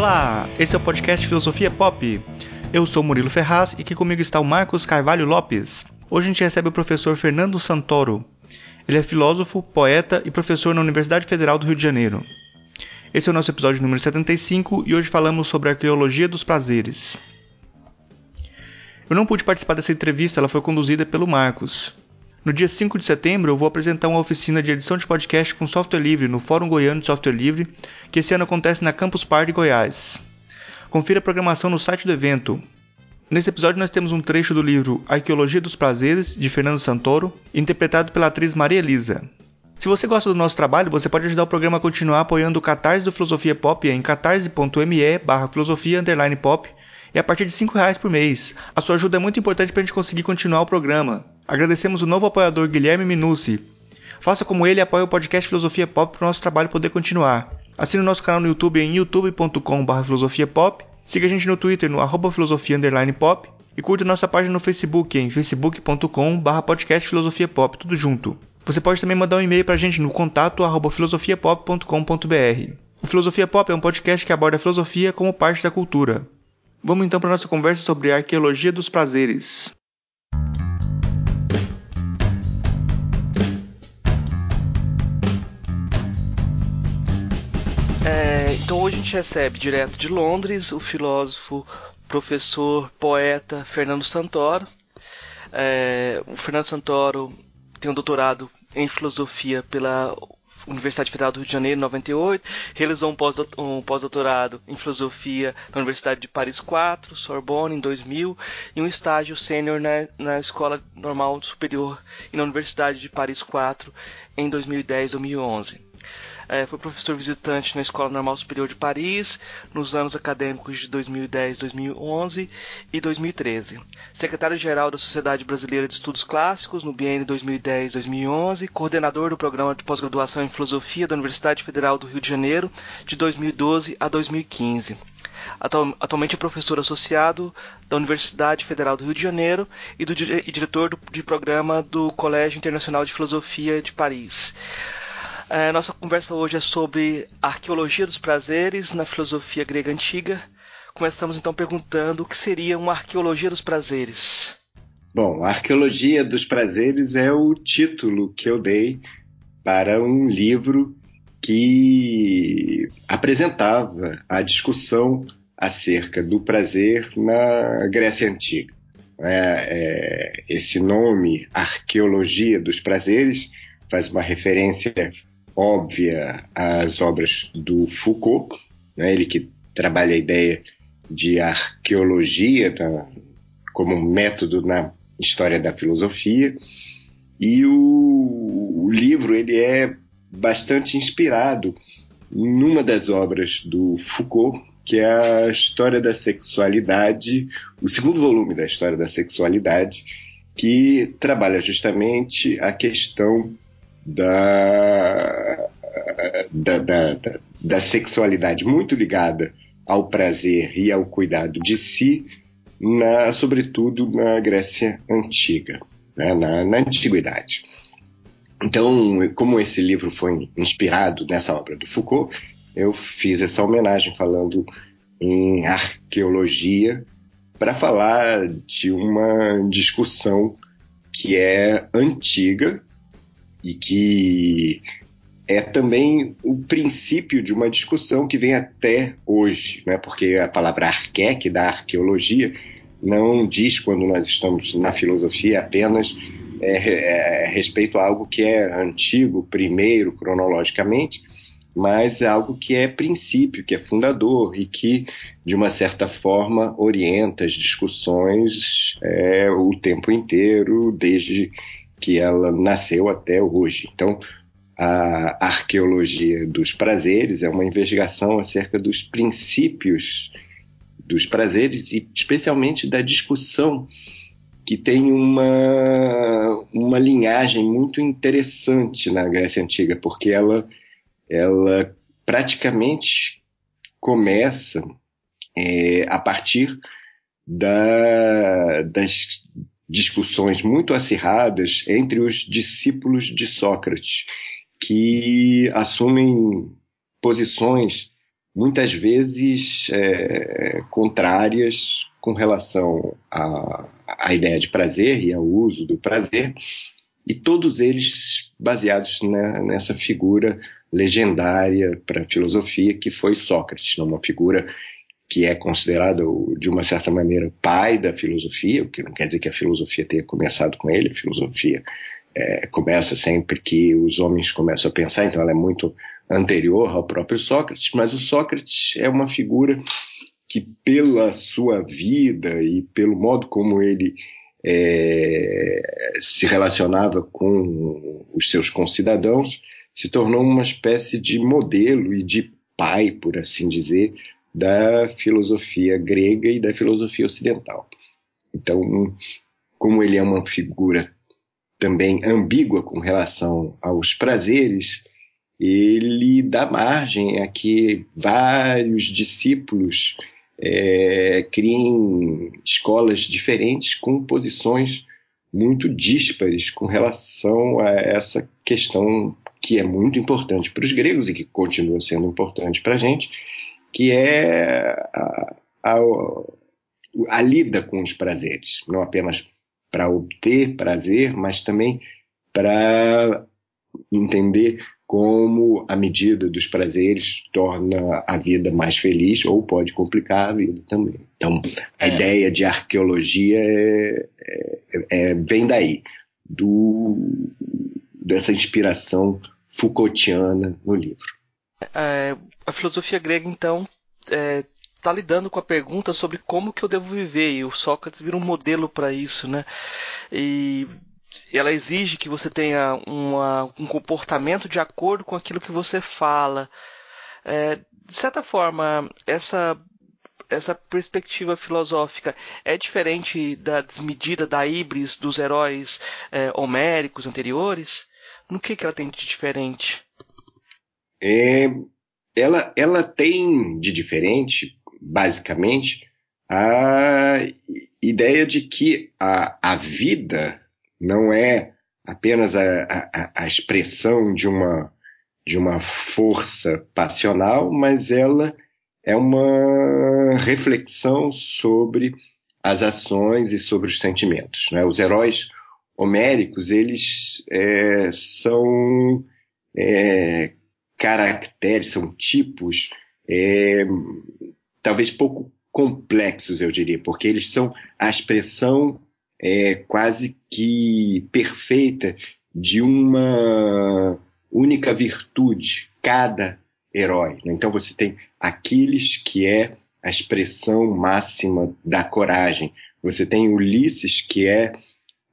Olá, esse é o podcast Filosofia Pop. Eu sou Murilo Ferraz e aqui comigo está o Marcos Carvalho Lopes. Hoje a gente recebe o professor Fernando Santoro. Ele é filósofo, poeta e professor na Universidade Federal do Rio de Janeiro. Esse é o nosso episódio número 75 e hoje falamos sobre a arqueologia dos prazeres. Eu não pude participar dessa entrevista, ela foi conduzida pelo Marcos. No dia 5 de setembro, eu vou apresentar uma oficina de edição de podcast com software livre no Fórum Goiano de Software Livre, que esse ano acontece na Campus Party Goiás. Confira a programação no site do evento. Nesse episódio nós temos um trecho do livro Arqueologia dos Prazeres, de Fernando Santoro, interpretado pela atriz Maria Elisa. Se você gosta do nosso trabalho, você pode ajudar o programa a continuar apoiando o Catarse do Filosofia Pop em catarse.me barra filosofia pop e a partir de R$ reais por mês. A sua ajuda é muito importante para a gente conseguir continuar o programa. Agradecemos o novo apoiador Guilherme Minucci. Faça como ele e apoie o podcast Filosofia Pop para o nosso trabalho poder continuar. Assine o nosso canal no YouTube em youtube.com.br filosofiapop. Siga a gente no Twitter no arroba filosofia pop. E curta nossa página no Facebook em facebook.com.br podcast filosofia pop, tudo junto. Você pode também mandar um e-mail para a gente no contato arroba filosofiapop.com.br. O Filosofia Pop é um podcast que aborda a filosofia como parte da cultura. Vamos então para nossa conversa sobre a arqueologia dos prazeres. É, então hoje a gente recebe direto de Londres o filósofo, professor, poeta Fernando Santoro. É, o Fernando Santoro tem um doutorado em filosofia pela Universidade Federal do Rio de Janeiro, em 98. Realizou um pós-doutorado em filosofia na Universidade de Paris 4, Sorbonne, em 2000, e um estágio sênior na, na Escola Normal Superior e na Universidade de Paris 4 em 2010 2011. É, foi professor visitante na Escola Normal Superior de Paris nos anos acadêmicos de 2010, 2011 e 2013. Secretário-geral da Sociedade Brasileira de Estudos Clássicos no biênio 2010-2011, coordenador do programa de pós-graduação em Filosofia da Universidade Federal do Rio de Janeiro de 2012 a 2015. Atualmente é professor associado da Universidade Federal do Rio de Janeiro e, do, e diretor do, de programa do Colégio Internacional de Filosofia de Paris. É, nossa conversa hoje é sobre a arqueologia dos prazeres na filosofia grega antiga. Começamos então perguntando o que seria uma arqueologia dos prazeres. Bom, a arqueologia dos prazeres é o título que eu dei para um livro que apresentava a discussão acerca do prazer na Grécia Antiga. É, é, esse nome, Arqueologia dos Prazeres, faz uma referência óbvia às obras do Foucault, né, ele que trabalha a ideia de arqueologia na, como um método na história da filosofia, e o, o livro ele é bastante inspirado numa das obras do Foucault, que é a História da Sexualidade, o segundo volume da História da Sexualidade, que trabalha justamente a questão da, da, da, da sexualidade muito ligada ao prazer e ao cuidado de si, na, sobretudo na Grécia Antiga, né, na, na Antiguidade. Então, como esse livro foi inspirado nessa obra do Foucault, eu fiz essa homenagem falando em arqueologia para falar de uma discussão que é antiga e que é também o princípio de uma discussão que vem até hoje, né? porque a palavra arqué, que da arqueologia, não diz quando nós estamos na filosofia apenas é, é, respeito a algo que é antigo, primeiro, cronologicamente, mas é algo que é princípio, que é fundador e que, de uma certa forma, orienta as discussões é, o tempo inteiro, desde que ela nasceu até hoje. Então, a arqueologia dos prazeres é uma investigação acerca dos princípios dos prazeres e especialmente da discussão que tem uma, uma linhagem muito interessante na Grécia Antiga, porque ela, ela praticamente começa é, a partir da, das discussões muito acirradas entre os discípulos de Sócrates, que assumem posições muitas vezes é, contrárias com relação à, à, ideia de prazer e ao uso do prazer, e todos eles baseados né, nessa figura legendária para a filosofia que foi Sócrates, uma figura que é considerado de uma certa maneira pai da filosofia, o que não quer dizer que a filosofia tenha começado com ele, a filosofia é, começa sempre que os homens começam a pensar, então ela é muito anterior ao próprio Sócrates, mas o Sócrates é uma figura que pela sua vida e pelo modo como ele é, se relacionava com os seus concidadãos, se tornou uma espécie de modelo e de pai, por assim dizer, da filosofia grega e da filosofia ocidental. Então, como ele é uma figura também ambígua com relação aos prazeres, ele dá margem a que vários discípulos é, criem escolas diferentes com posições muito díspares com relação a essa questão que é muito importante para os gregos e que continua sendo importante para a gente, que é a, a, a lida com os prazeres, não apenas para obter prazer, mas também para entender como a medida dos prazeres torna a vida mais feliz ou pode complicar a vida também. Então, a é. ideia de arqueologia é, é, é, vem daí, do, dessa inspiração Foucaultiana no livro. É, a filosofia grega, então, está é, lidando com a pergunta sobre como que eu devo viver, e o Sócrates vira um modelo para isso, né? E ela exige que você tenha uma, um comportamento de acordo com aquilo que você fala. É, de certa forma, essa essa perspectiva filosófica é diferente da desmedida da híbris dos heróis é, homéricos anteriores? No que, que ela tem de diferente? É, ela, ela tem de diferente, basicamente, a ideia de que a, a vida não é apenas a, a, a expressão de uma, de uma força passional, mas ela é uma reflexão sobre as ações e sobre os sentimentos. Né? Os heróis homéricos, eles é, são é, caracteres, são tipos é, talvez pouco complexos, eu diria, porque eles são a expressão é, quase que perfeita de uma única virtude, cada herói. Né? Então você tem Aquiles, que é a expressão máxima da coragem. Você tem Ulisses, que é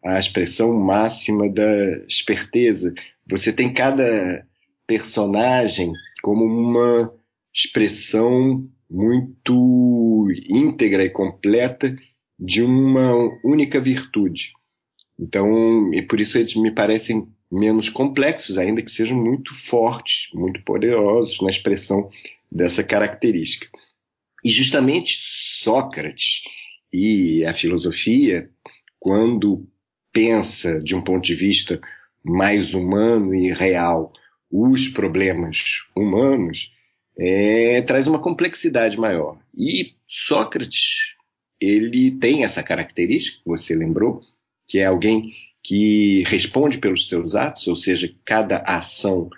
a expressão máxima da esperteza. Você tem cada personagem como uma expressão muito íntegra e completa de uma única virtude. Então, e por isso eles me parecem menos complexos, ainda que sejam muito fortes, muito poderosos na expressão dessa característica. E justamente Sócrates e a filosofia, quando pensa de um ponto de vista mais humano e real os problemas humanos, é, traz uma complexidade maior. E Sócrates, ele tem essa característica, você lembrou, que é alguém que responde pelos seus atos, ou seja, cada ação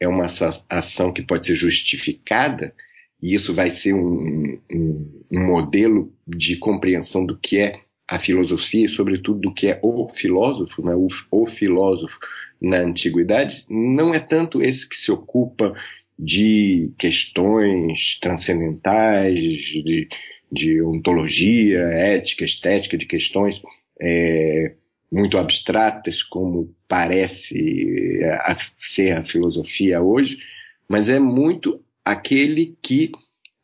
é uma ação que pode ser justificada, e isso vai ser um, um, um modelo de compreensão do que é a filosofia e, sobretudo, do que é o filósofo, né? o, o filósofo na antiguidade, não é tanto esse que se ocupa de questões transcendentais, de, de ontologia, ética, estética, de questões é, muito abstratas, como parece a, ser a filosofia hoje, mas é muito aquele que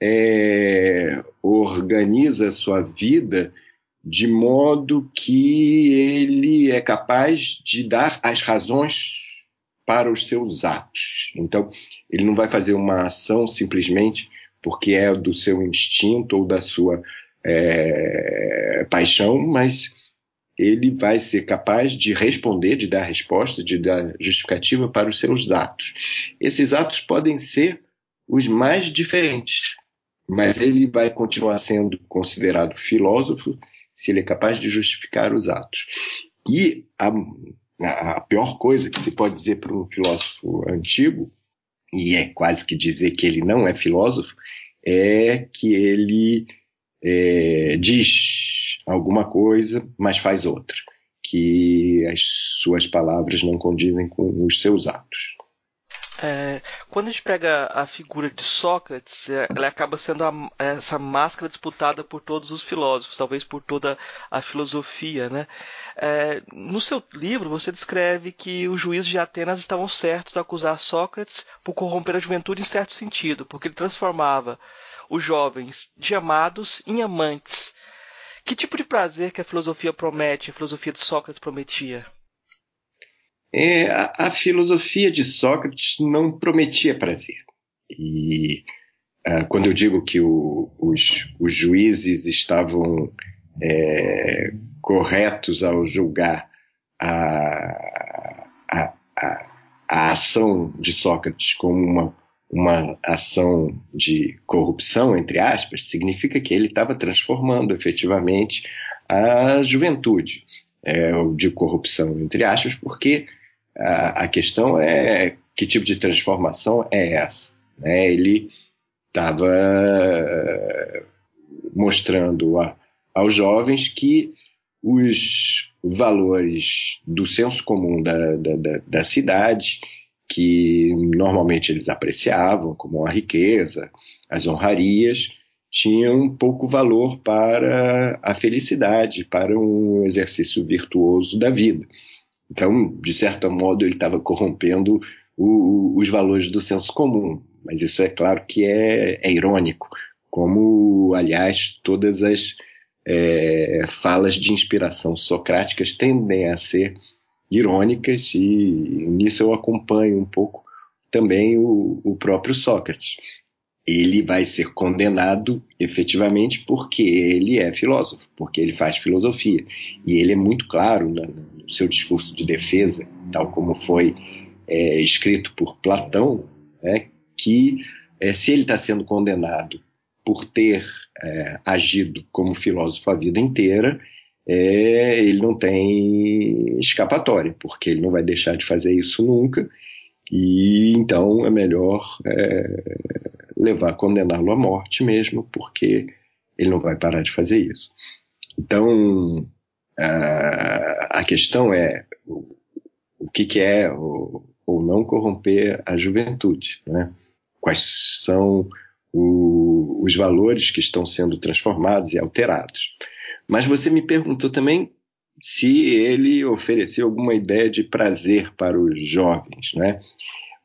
é, organiza a sua vida de modo que ele é capaz de dar as razões para os seus atos. Então, ele não vai fazer uma ação simplesmente porque é do seu instinto ou da sua é, paixão, mas ele vai ser capaz de responder, de dar resposta, de dar justificativa para os seus atos. Esses atos podem ser os mais diferentes. Mas ele vai continuar sendo considerado filósofo se ele é capaz de justificar os atos. E a, a pior coisa que se pode dizer para um filósofo antigo, e é quase que dizer que ele não é filósofo, é que ele é, diz alguma coisa, mas faz outra. Que as suas palavras não condizem com os seus atos. É, quando a gente pega a figura de Sócrates, é, ela acaba sendo a, essa máscara disputada por todos os filósofos, talvez por toda a filosofia, né? É, no seu livro, você descreve que os juízes de Atenas estavam certos a acusar Sócrates por corromper a juventude em certo sentido, porque ele transformava os jovens de amados em amantes. Que tipo de prazer que a filosofia promete, a filosofia de Sócrates prometia? É, a, a, filosofia de Sócrates não prometia prazer. E uh, quando eu digo que o, os, os, juízes estavam é, corretos ao julgar a, a, a, a, ação de Sócrates como uma, uma ação de corrupção, entre aspas, significa que ele estava transformando efetivamente a juventude é, de corrupção, entre aspas, porque a, questão é que tipo de transformação é essa. Né? Ele estava eh, mostrando a, aos jovens que os valores do senso comum da, da, da, da, cidade, que normalmente eles apreciavam, como a riqueza, as honrarias, tinham pouco valor para a felicidade, para um exercício virtuoso da vida. Então, de certo modo, ele estava corrompendo o, os valores do senso comum. Mas isso é claro que é, é irônico, como, aliás, todas as é, falas de inspiração socráticas tendem a ser irônicas, e nisso eu acompanho um pouco também o, o próprio Sócrates. Ele vai ser condenado efetivamente porque ele é filósofo, porque ele faz filosofia. E ele é muito claro no seu discurso de defesa, tal como foi é, escrito por Platão, né, que é, se ele está sendo condenado por ter é, agido como filósofo a vida inteira, é, ele não tem escapatória, porque ele não vai deixar de fazer isso nunca, e então é melhor é, levar, condená-lo à morte mesmo, porque ele não vai parar de fazer isso. Então, a, questão é o, que, é ou, não corromper a juventude, né? Quais são os valores que estão sendo transformados e alterados. Mas você me perguntou também se ele ofereceu alguma ideia de prazer para os jovens, né?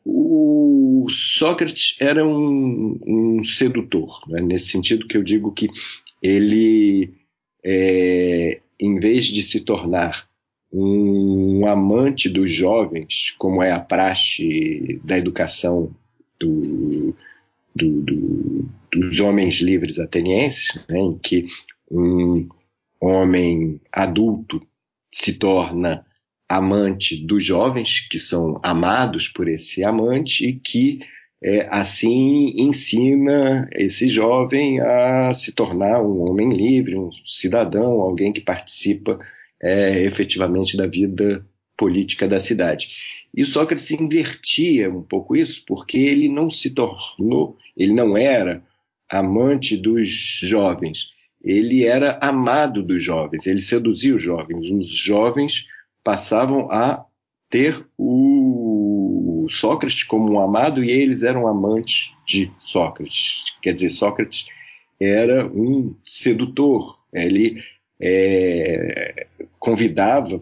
O Sócrates era um, um sedutor, né? nesse sentido que eu digo que ele é, em vez de se tornar um amante dos jovens, como é a praxe da educação do, do, do, dos homens livres atenienses, né, em que um homem adulto se torna amante dos jovens, que são amados por esse amante, e que é, assim ensina esse jovem a se tornar um homem livre, um cidadão, alguém que participa é, efetivamente da vida política da cidade. E Sócrates invertia um pouco isso, porque ele não se tornou, ele não era amante dos jovens, ele era amado dos jovens, ele seduzia os jovens. Os jovens passavam a ter o Sócrates como um amado e eles eram amantes de Sócrates. Quer dizer, Sócrates era um sedutor. Ele é, convidava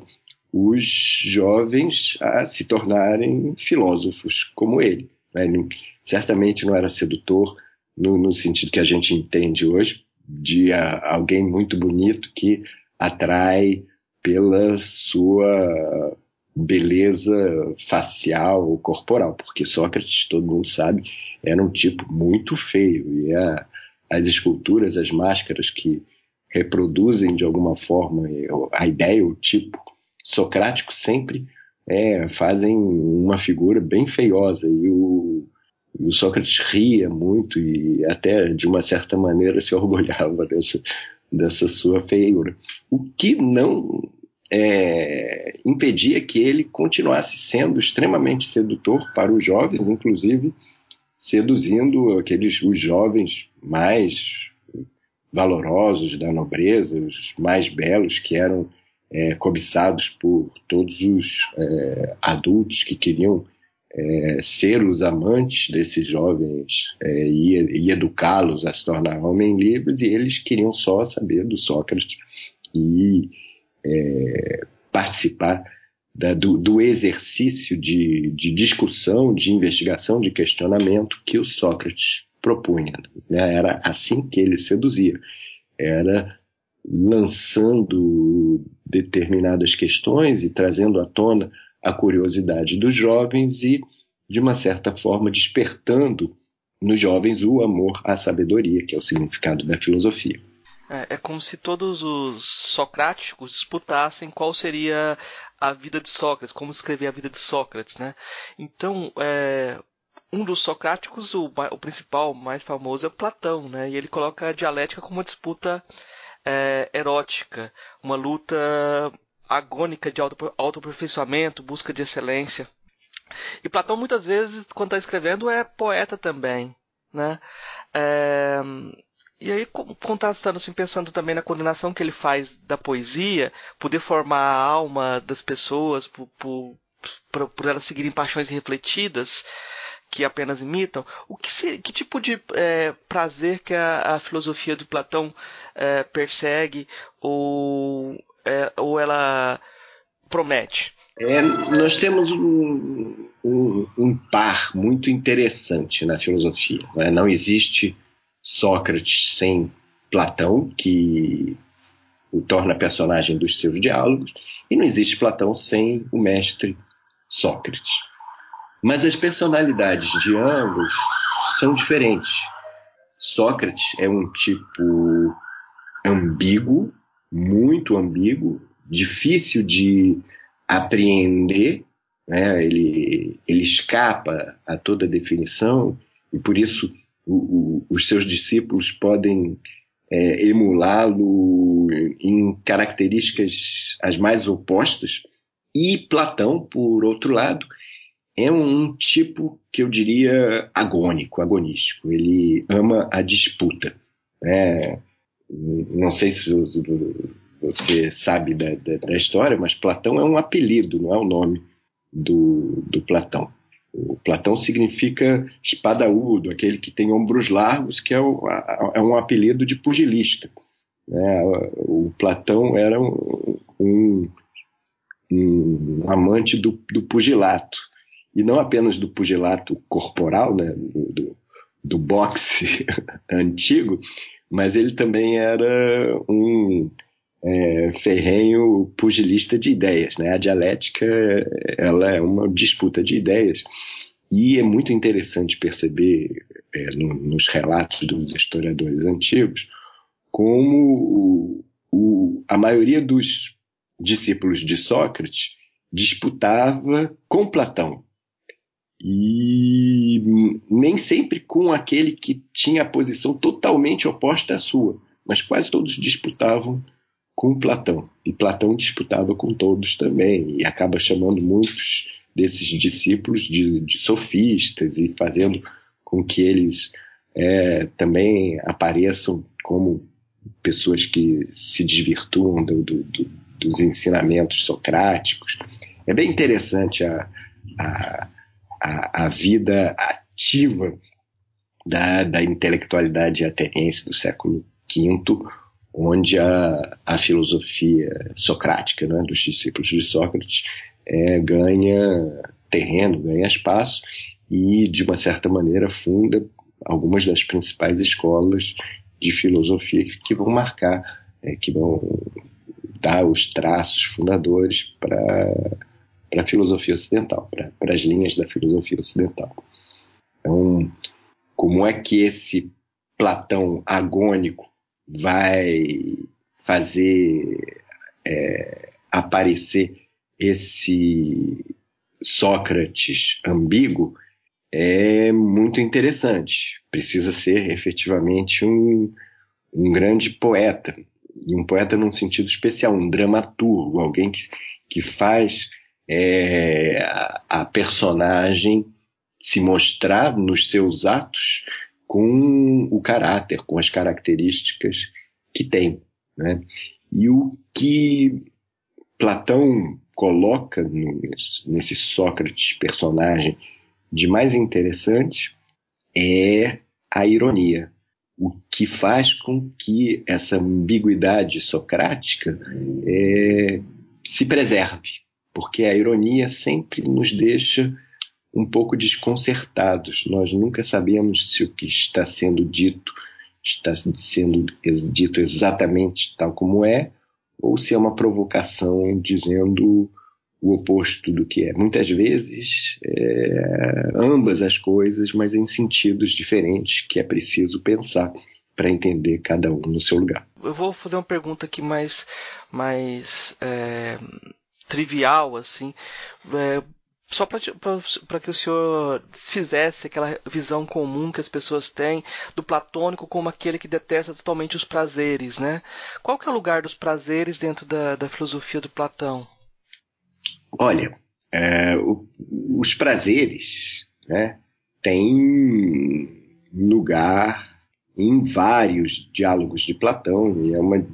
os jovens a se tornarem filósofos como ele. Né? Ele certamente não era sedutor no, no, sentido que a gente entende hoje, de a, alguém muito bonito que atrai pela sua beleza facial ou corporal, porque Sócrates, todo mundo sabe, era um tipo muito feio e a, as esculturas, as máscaras que reproduzem de alguma forma a ideia, o tipo socrático sempre é, fazem uma figura bem feiosa e o, o Sócrates ria muito e até de uma certa maneira se orgulhava dessa, dessa sua feiura. O que não é, impedia que ele continuasse sendo extremamente sedutor para os jovens, inclusive seduzindo aqueles os jovens mais valorosos da nobreza, os mais belos que eram é, cobiçados por todos os é, adultos que queriam é, ser os amantes desses jovens é, e, e educá-los a se tornar homens livres, e eles queriam só saber do Sócrates e é, participar da, do, do, exercício de, de, discussão, de investigação, de questionamento que o Sócrates propunha. Né? Era assim que ele seduzia. Era lançando determinadas questões e trazendo à tona a curiosidade dos jovens e, de uma certa forma, despertando nos jovens o amor à sabedoria, que é o significado da filosofia. É, é, como se todos os socráticos disputassem qual seria a vida de Sócrates, como escrever a vida de Sócrates, né? Então, é, um dos socráticos, o, o, principal, mais famoso, é Platão, né? E ele coloca a dialética como uma disputa é, erótica, uma luta agônica de auto, autoaperfeiçoamento, busca de excelência. E Platão muitas vezes, quando está escrevendo, é poeta também, né? É, e aí, contrastando, assim, pensando também na condenação que ele faz da poesia, poder formar a alma das pessoas por, por, por, por elas seguirem paixões refletidas, que apenas imitam, o que, se, que tipo de é, prazer que a, a, filosofia de Platão é, persegue ou é, ou ela promete? É, nós temos um, um, um, par muito interessante na filosofia. Não, não existe Sócrates sem Platão, que o torna personagem dos seus diálogos, e não existe Platão sem o mestre Sócrates. Mas as personalidades de ambos são diferentes. Sócrates é um tipo ambíguo, muito ambíguo, difícil de apreender, né? ele, ele escapa a toda definição e por isso o, os seus discípulos podem é, emulá-lo em características as mais opostas. E Platão, por outro lado, é um tipo que eu diria agônico, agonístico. Ele ama a disputa. Né? não sei se você sabe da, da, da, história, mas Platão é um apelido, não é o nome do, do Platão. O Platão significa espadaúdo, aquele que tem ombros largos, que é, é um apelido de pugilista. É, o Platão era um, um, um amante do, do, pugilato, e não apenas do pugilato corporal, né, do, do boxe antigo, mas ele também era um é, ferrenho pugilista de ideias. Né? A dialética ela é uma disputa de ideias e é muito interessante perceber é, no, nos relatos dos historiadores antigos como o, o, a maioria dos discípulos de Sócrates disputava com Platão e nem sempre com aquele que tinha a posição totalmente oposta à sua, mas quase todos disputavam com Platão. E Platão disputava com todos também, e acaba chamando muitos desses discípulos de, de sofistas e fazendo com que eles é, também apareçam como pessoas que se desvirtuam do, do, do, dos ensinamentos socráticos. É bem interessante a, a a, a vida ativa da, da intelectualidade ateniense do século V, onde a, a filosofia socrática, né, dos discípulos de Sócrates, é, ganha terreno, ganha espaço e, de uma certa maneira, funda algumas das principais escolas de filosofia que vão marcar, é, que vão dar os traços fundadores para a filosofia ocidental, para as linhas da filosofia ocidental. Então, como é que esse Platão agônico vai fazer é, aparecer esse Sócrates ambíguo é muito interessante. Precisa ser efetivamente um, um grande poeta, um poeta num sentido especial, um dramaturgo, alguém que, que faz é, a, a personagem se mostrar nos seus atos com o caráter, com as características que tem. Né? E o que Platão coloca nesse, Sócrates personagem de mais interessante é a ironia, o que faz com que essa ambiguidade socrática é, se preserve, porque a ironia sempre nos deixa um pouco desconcertados. Nós nunca sabemos se o que está sendo dito está sendo dito exatamente tal como é, ou se é uma provocação dizendo o oposto do que é. Muitas vezes, é, ambas as coisas, mas em sentidos diferentes que é preciso pensar para entender cada um no seu lugar. Eu vou fazer uma pergunta aqui mais, mais é, trivial, assim. É, só para que o senhor desfizesse aquela visão comum que as pessoas têm do platônico como aquele que detesta totalmente os prazeres, né? Qual que é o lugar dos prazeres dentro da, da filosofia do Platão? Olha, é, o, os prazeres né, têm lugar em vários diálogos de Platão e, é uma,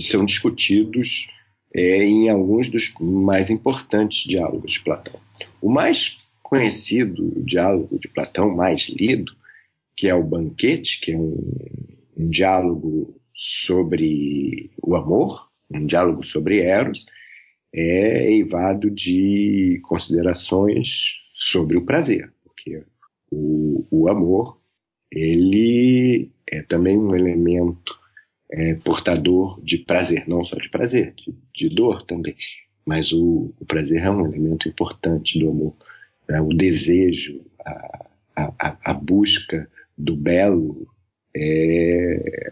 são discutidos é, em alguns dos mais importantes diálogos de Platão. O mais conhecido diálogo de Platão, mais lido, que é o Banquete, que é um, um diálogo sobre o amor, um diálogo sobre Eros, é eivado de considerações sobre o prazer, porque o, o amor ele é também um elemento é, portador de prazer, não só de prazer, de, de dor também, mas o, o, prazer é um elemento importante do amor, né? o desejo, a, a, a busca do belo é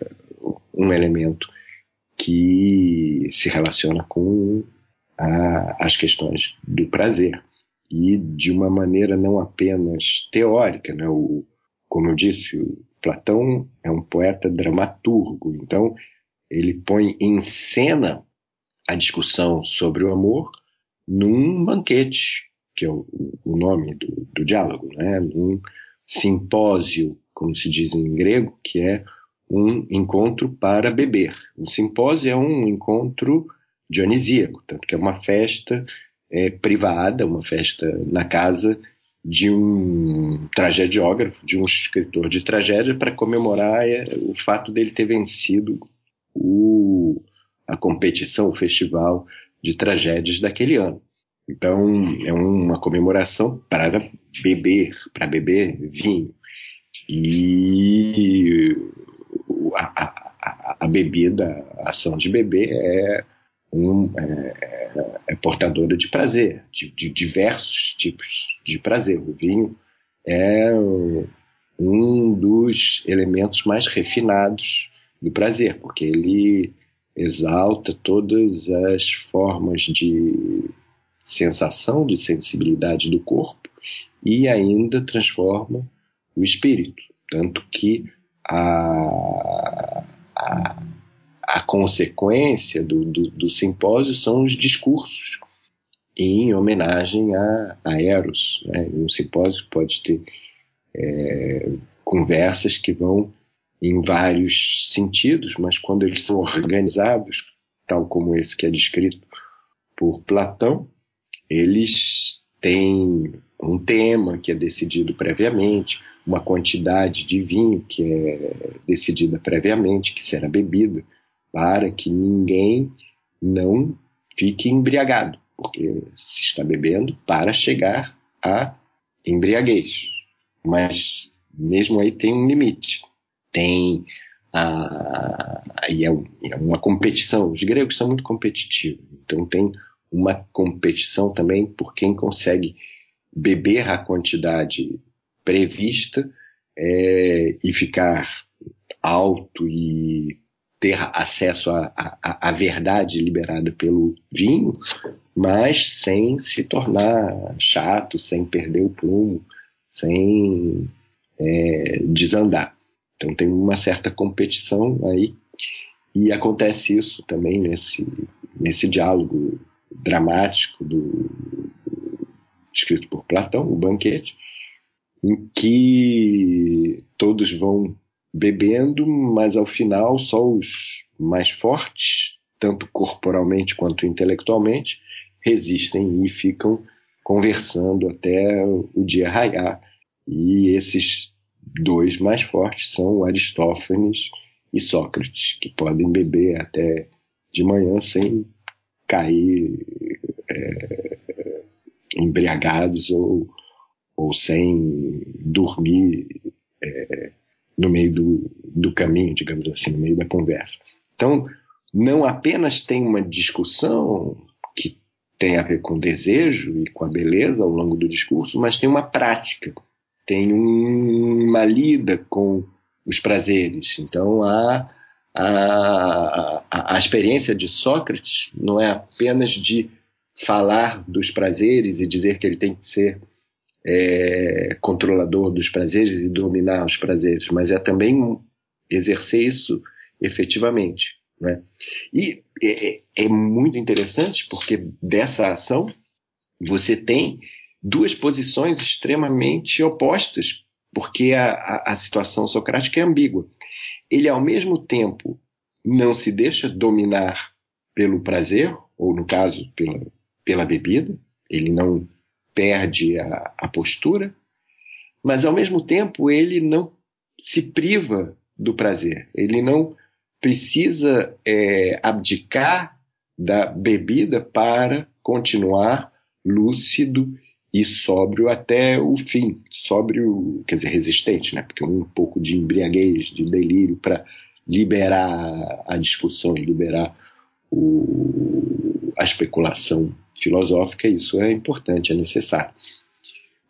um elemento que se relaciona com a, as questões do prazer e de uma maneira não apenas teórica, né? O, como eu disse, o Platão é um poeta dramaturgo, então ele põe em cena a discussão sobre o amor num banquete, que é o, o nome do, do, diálogo, né? num simpósio, como se diz em grego, que é um encontro para beber. Um simpósio é um encontro dionisíaco, tanto que é uma festa é, privada, uma festa na casa de um tragediógrafo, de um escritor de tragédia, para comemorar é, o fato dele ter vencido o, a competição, o festival de tragédias daquele ano. Então, é uma comemoração para beber, para beber vinho. E a, a, a, bebida, a ação de beber é um, é, é, portadora de prazer, de, de, diversos tipos de prazer. O vinho é um dos elementos mais refinados do prazer, porque ele exalta todas as formas de sensação, de sensibilidade do corpo e ainda transforma o espírito. Tanto que a, a a consequência do, do, do, simpósio são os discursos em homenagem a, a Eros. Né? Um simpósio pode ter é, conversas que vão em vários sentidos, mas quando eles são organizados, tal como esse que é descrito por Platão, eles têm um tema que é decidido previamente, uma quantidade de vinho que é decidida previamente, que será bebida, para que ninguém não fique embriagado, porque se está bebendo para chegar à embriaguez. Mas mesmo aí tem um limite. Tem a, e é, é uma competição. Os gregos são muito competitivos, então tem uma competição também por quem consegue beber a quantidade prevista é, e ficar alto e ter acesso à verdade liberada pelo vinho, mas sem se tornar chato, sem perder o prumo, sem é, desandar. Então tem uma certa competição aí e acontece isso também nesse, nesse diálogo dramático do, escrito por Platão, o banquete, em que todos vão bebendo, mas ao final só os mais fortes, tanto corporalmente quanto intelectualmente, resistem e ficam conversando até o dia raiar. E esses dois mais fortes são Aristófanes e Sócrates, que podem beber até de manhã sem cair é, embriagados ou, ou sem dormir é, no meio do, do caminho, digamos assim, no meio da conversa. Então, não apenas tem uma discussão que tem a ver com desejo e com a beleza ao longo do discurso, mas tem uma prática, tem um, uma lida com os prazeres. Então, a, a, a, a experiência de Sócrates não é apenas de falar dos prazeres e dizer que ele tem que ser é, controlador dos prazeres e dominar os prazeres, mas é também exercer isso efetivamente. Né? E é, é muito interessante porque dessa ação você tem duas posições extremamente opostas, porque a, a, a situação socrática é ambígua. Ele, ao mesmo tempo, não se deixa dominar pelo prazer, ou no caso, pela, pela bebida, ele não perde a, a postura, mas ao mesmo tempo ele não se priva do prazer, ele não precisa é, abdicar da bebida para continuar lúcido e sóbrio até o fim, sóbrio, quer dizer, resistente, né? Porque um pouco de embriaguez, de delírio para liberar a discussão liberar o, a especulação filosófica, isso é importante, é necessário.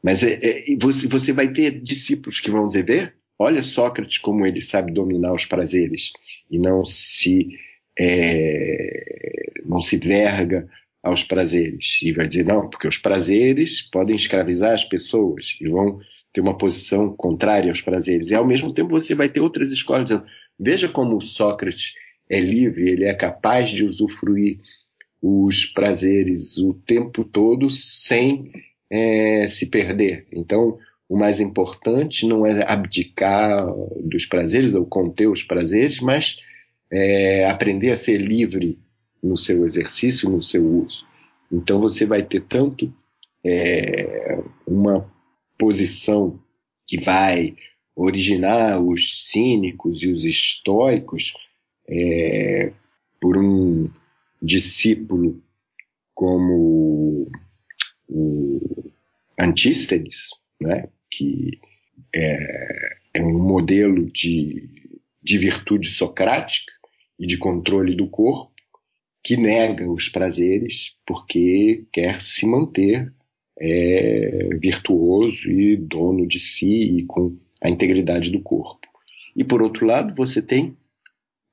Mas é, é, você, você vai ter discípulos que vão dizer, ver, olha Sócrates como ele sabe dominar os prazeres e não se é, não se verga aos prazeres. E vai dizer, não, porque os prazeres podem escravizar as pessoas e vão ter uma posição contrária aos prazeres. E ao mesmo tempo você vai ter outras escolas dizendo, veja como Sócrates é livre, ele é capaz de usufruir os prazeres o tempo todo sem é, se perder. Então, o mais importante não é abdicar dos prazeres ou conter os prazeres, mas é, aprender a ser livre no seu exercício, no seu uso. Então você vai ter tanto é, uma posição que vai originar os cínicos e os estoicos é, por um discípulo como o Antístenes, né, que é, é um modelo de, de virtude socrática e de controle do corpo, que nega os prazeres porque quer se manter é, virtuoso e dono de si e com a integridade do corpo. E por outro lado, você tem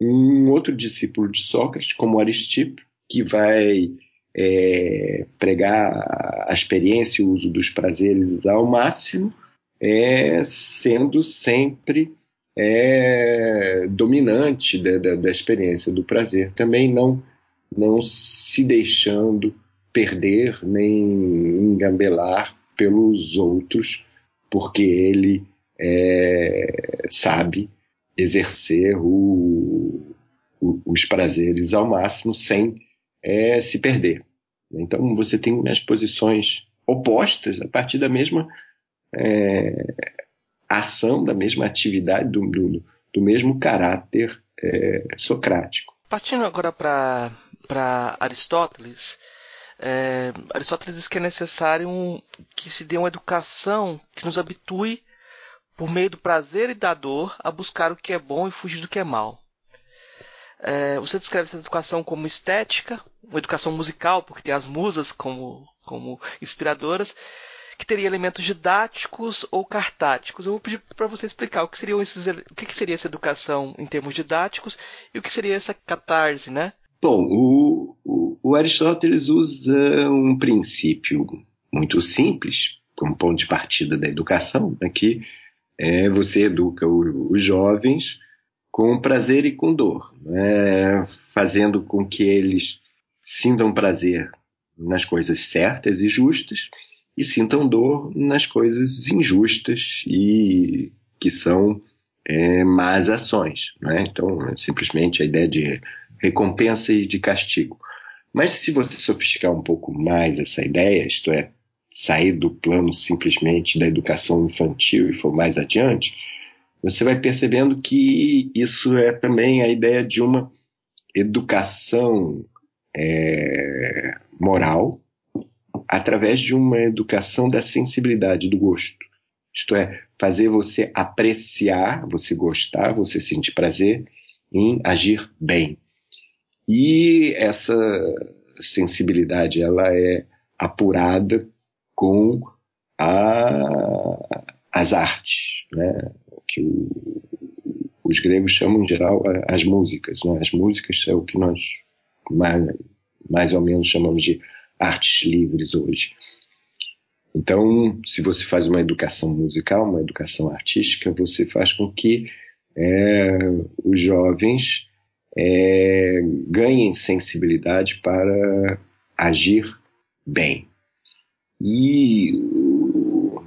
um outro discípulo de Sócrates, como Aristipo, que vai é, pregar a experiência e o uso dos prazeres ao máximo, é, sendo sempre é, dominante da, da, da, experiência do prazer, também não, não se deixando perder nem engambelar pelos outros, porque ele é, sabe exercer o, o, os prazeres ao máximo sem é, se perder. Então você tem as posições opostas a partir da mesma é, ação, da mesma atividade, do, do, do mesmo caráter é, socrático. Partindo agora para Aristóteles, é, Aristóteles diz que é necessário um, que se dê uma educação que nos habitue por meio do prazer e da dor, a buscar o que é bom e fugir do que é mal. É, você descreve essa educação como estética, uma educação musical, porque tem as musas como, como inspiradoras, que teria elementos didáticos ou cartáticos. Eu vou pedir para você explicar o que, seriam esses, o que seria essa educação em termos didáticos e o que seria essa catarse, né? Bom, o, o, Aristóteles usa um princípio muito simples como ponto de partida da educação, aqui é, você educa o, os jovens com prazer e com dor, né? fazendo com que eles sintam prazer nas coisas certas e justas e sintam dor nas coisas injustas e que são é, más ações. Né? Então, é simplesmente a ideia de recompensa e de castigo. Mas se você sofisticar um pouco mais essa ideia, isto é, sair do plano simplesmente da educação infantil e for mais adiante, você vai percebendo que isso é também a ideia de uma educação é, moral através de uma educação da sensibilidade do gosto. Isto é, fazer você apreciar, você gostar, você sentir prazer em agir bem. E essa sensibilidade ela é apurada com a, as artes, né? que o, os gregos chamam em geral as músicas. Né? As músicas é o que nós mais, mais ou menos chamamos de artes livres hoje. Então, se você faz uma educação musical, uma educação artística, você faz com que é, os jovens é, ganhem sensibilidade para agir bem. E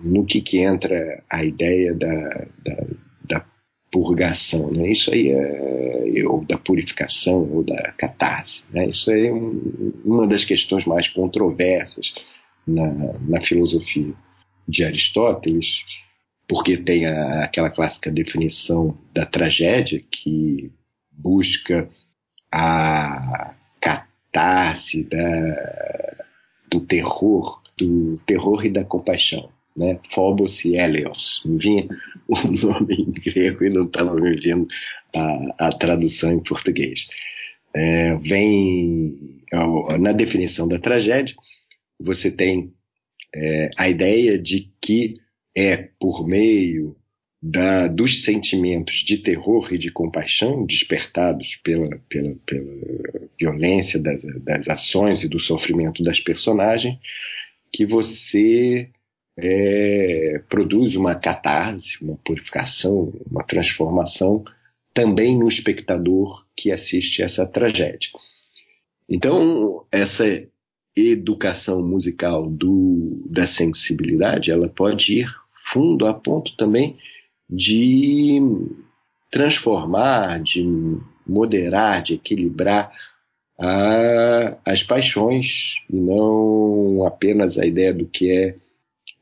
no que, que entra a ideia da, da, da purgação, né? Isso aí é, ou da purificação ou da catarse, né? Isso é um, uma das questões mais controversas na, na filosofia de Aristóteles, porque tem a, aquela clássica definição da tragédia que busca a catarse da, do terror, do terror e da compaixão né? Phobos e Helios. Me vinha o nome em grego e não estava me vindo a, a, tradução em português. É, vem na definição da tragédia, você tem é, a ideia de que é por meio da, dos sentimentos de terror e de compaixão despertados pela, pela, pela violência das, das ações e do sofrimento das personagens que você é, produz uma catarse, uma purificação, uma transformação também no espectador que assiste essa tragédia. Então, essa educação musical do, da sensibilidade, ela pode ir fundo a ponto também de transformar, de moderar, de equilibrar a, as paixões e não apenas a ideia do que é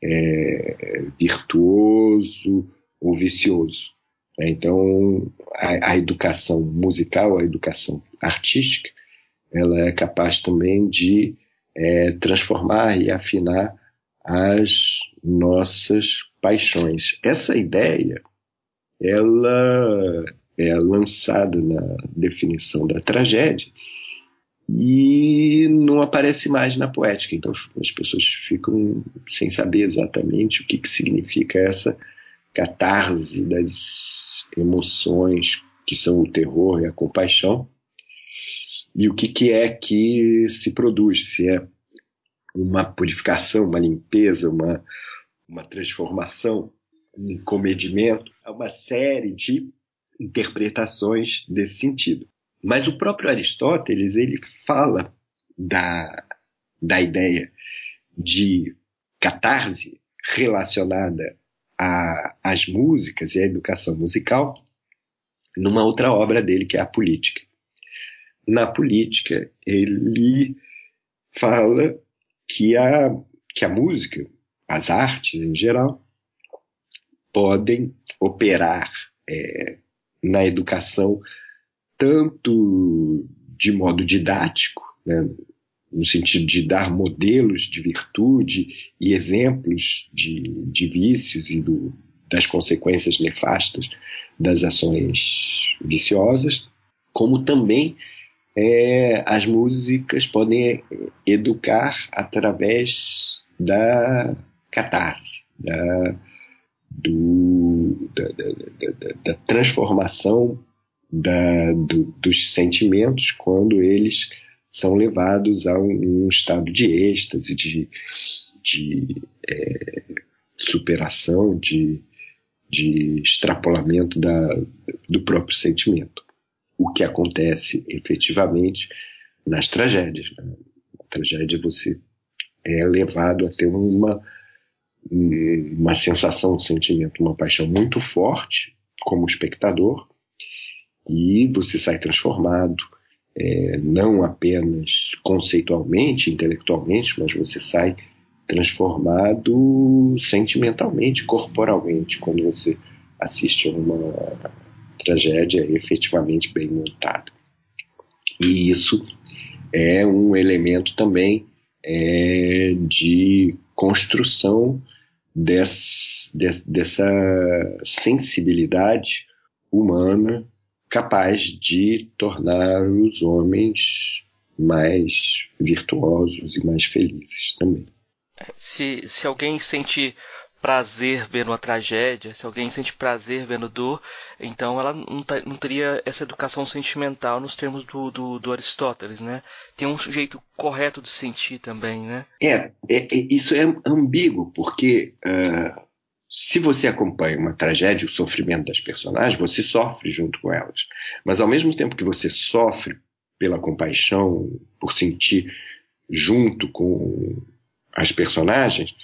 é, virtuoso ou vicioso. É, então, a, a, educação musical, a educação artística, ela é capaz também de é, transformar e afinar as nossas paixões. Essa ideia, ela é lançada na definição da tragédia e não aparece mais na poética. Então as pessoas ficam sem saber exatamente o que, que significa essa catarse das emoções que são o terror e a compaixão e o que, que é que se produz, se é uma purificação, uma limpeza, uma, uma transformação, um comedimento, é uma série de interpretações desse sentido. Mas o próprio Aristóteles, ele fala da, da ideia de catarse relacionada às músicas e à educação musical numa outra obra dele, que é a Política. Na Política, ele fala que a, que a música, as artes em geral, podem operar é, na educação tanto de modo didático, né, no sentido de dar modelos de virtude e exemplos de, de vícios e do, das consequências nefastas das ações viciosas, como também é, as músicas podem educar através da catarse, da, do, da, da, da transformação da, do, dos sentimentos quando eles são levados a um, um estado de êxtase, de, de é, superação, de, de extrapolamento da, do próprio sentimento. O que acontece efetivamente nas tragédias. Né? Na tragédia você é levado a ter uma, uma sensação, um sentimento, uma paixão muito forte como espectador e você sai transformado, é, não apenas conceitualmente, intelectualmente, mas você sai transformado sentimentalmente, corporalmente, quando você assiste a uma tragédia efetivamente bem montada. E isso é um elemento também é, de construção desse, de, dessa sensibilidade humana capaz de tornar os homens mais virtuosos e mais felizes também. Se, se alguém sente prazer vendo a tragédia, se alguém sente prazer vendo dor, então ela não, não teria essa educação sentimental nos termos do, do, do, Aristóteles, né? Tem um jeito correto de sentir também, né? É, é, é isso é ambíguo, porque uh, se você acompanha uma tragédia, o sofrimento das personagens, você sofre junto com elas. Mas ao mesmo tempo que você sofre pela compaixão, por sentir junto com as personagens,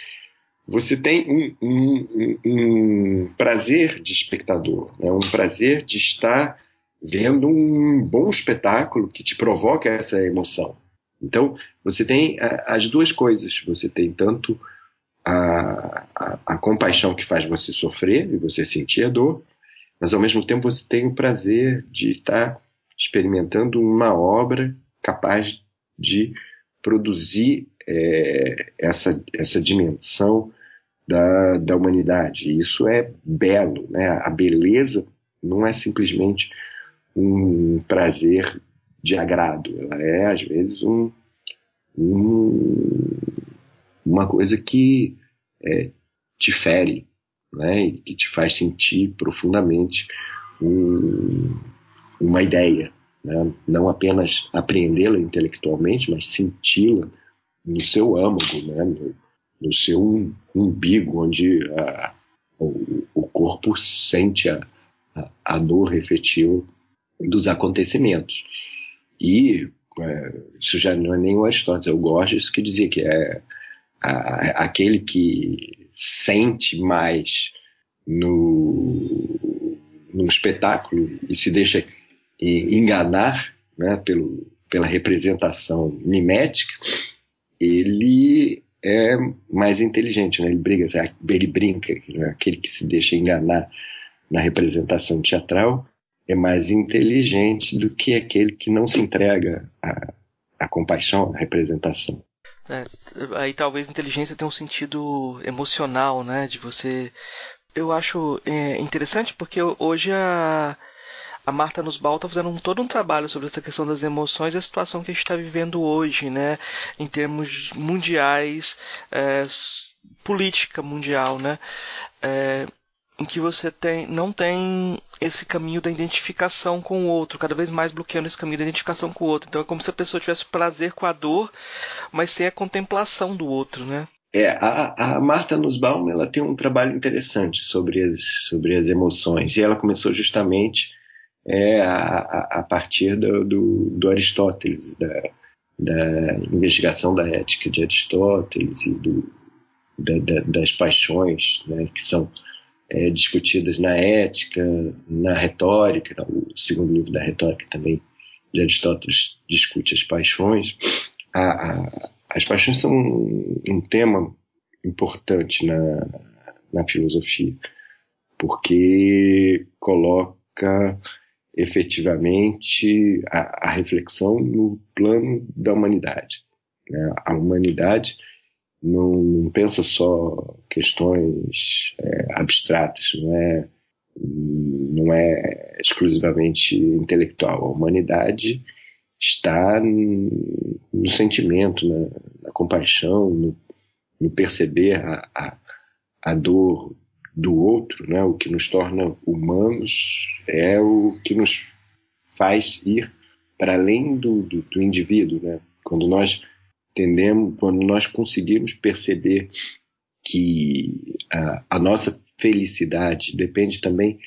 você tem um, um, um, prazer de espectador, né? um prazer de estar vendo um bom espetáculo que te provoca essa emoção. Então, você tem as duas coisas. Você tem tanto a, a, a, compaixão que faz você sofrer e você sentir a dor, mas ao mesmo tempo você tem o prazer de estar experimentando uma obra capaz de produzir é, essa, essa dimensão da, da humanidade. Isso é belo, né? A beleza não é simplesmente um prazer de agrado, ela é às vezes um, um uma coisa que é, te fere, né? E que te faz sentir profundamente um, uma ideia, né? não apenas apreendê-la intelectualmente, mas senti-la no seu âmago, né? No, no seu umbigo, onde a, o, o, corpo sente a, a, a, dor efetiva dos acontecimentos. E é, isso já não é nem o Aristóteles, é o Gorgias que dizia que é a, aquele que sente mais no, no espetáculo e se deixa enganar né, pelo, pela representação mimética, ele é mais inteligente, né? ele, briga, ele brinca, né? aquele que se deixa enganar na representação teatral é mais inteligente do que aquele que não se entrega à, à compaixão, à representação. É, aí talvez inteligência tenha um sentido emocional, né? De você. Eu acho é, interessante porque hoje a, a Marta Nussbaum está fazendo um, todo um trabalho sobre essa questão das emoções e a situação que a gente está vivendo hoje, né? Em termos mundiais, é, política mundial, né? É, em que você tem, não tem esse caminho da identificação com o outro, cada vez mais bloqueando esse caminho da identificação com o outro. Então é como se a pessoa tivesse prazer com a dor, mas sem a contemplação do outro, né? É, a, a Marta Nussbaum ela tem um trabalho interessante sobre as, sobre as emoções e ela começou justamente é, a, a partir do, do, do Aristóteles, da, da, investigação da ética de Aristóteles e do, da, da, das paixões, né, que são é, discutidas na ética, na retórica. O segundo livro da retórica também de Aristóteles discute as paixões. A, a, as paixões são um, um tema importante na, na filosofia, porque coloca efetivamente a, a reflexão no plano da humanidade. Né? A humanidade não, não pensa só questões é, abstratas, não é, não é exclusivamente intelectual. A humanidade está no sentimento, na, na compaixão, no, no perceber a, a, a, dor do outro, né? o que nos torna humanos é o que nos faz ir para além do, do, do indivíduo. Né? Quando nós entendemos, quando nós conseguimos perceber que a, a nossa felicidade depende também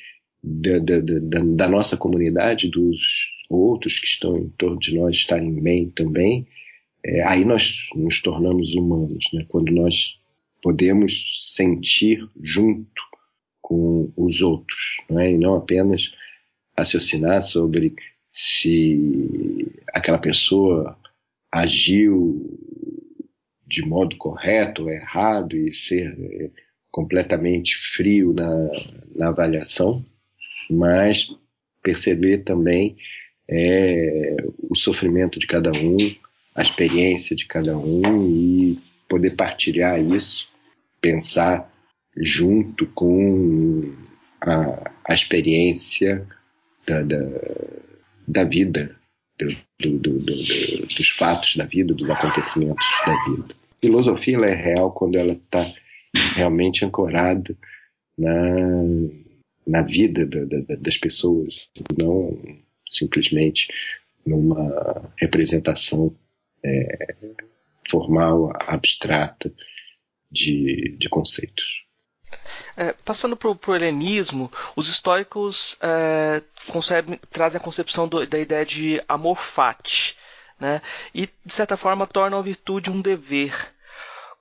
da, da, da, da, nossa comunidade, dos outros que estão em torno de nós estarem bem também, é, aí nós nos tornamos humanos, né? quando nós podemos sentir junto com os outros, né? e não apenas raciocinar sobre se aquela pessoa agiu de modo correto ou errado e ser é, completamente frio na, na avaliação, mas perceber também é, o sofrimento de cada um, a experiência de cada um e poder partilhar isso, pensar junto com a, a experiência da, da, da vida, do, do, do, dos fatos da vida, dos acontecimentos da vida. A filosofia é real quando ela está realmente ancorada na, na vida da, da, das pessoas, não simplesmente numa representação é, formal, abstrata de, de conceitos. É, passando para o helenismo, os estoicos é, concebem, trazem a concepção do, da ideia de amor fati, né? e de certa forma tornam a virtude um dever.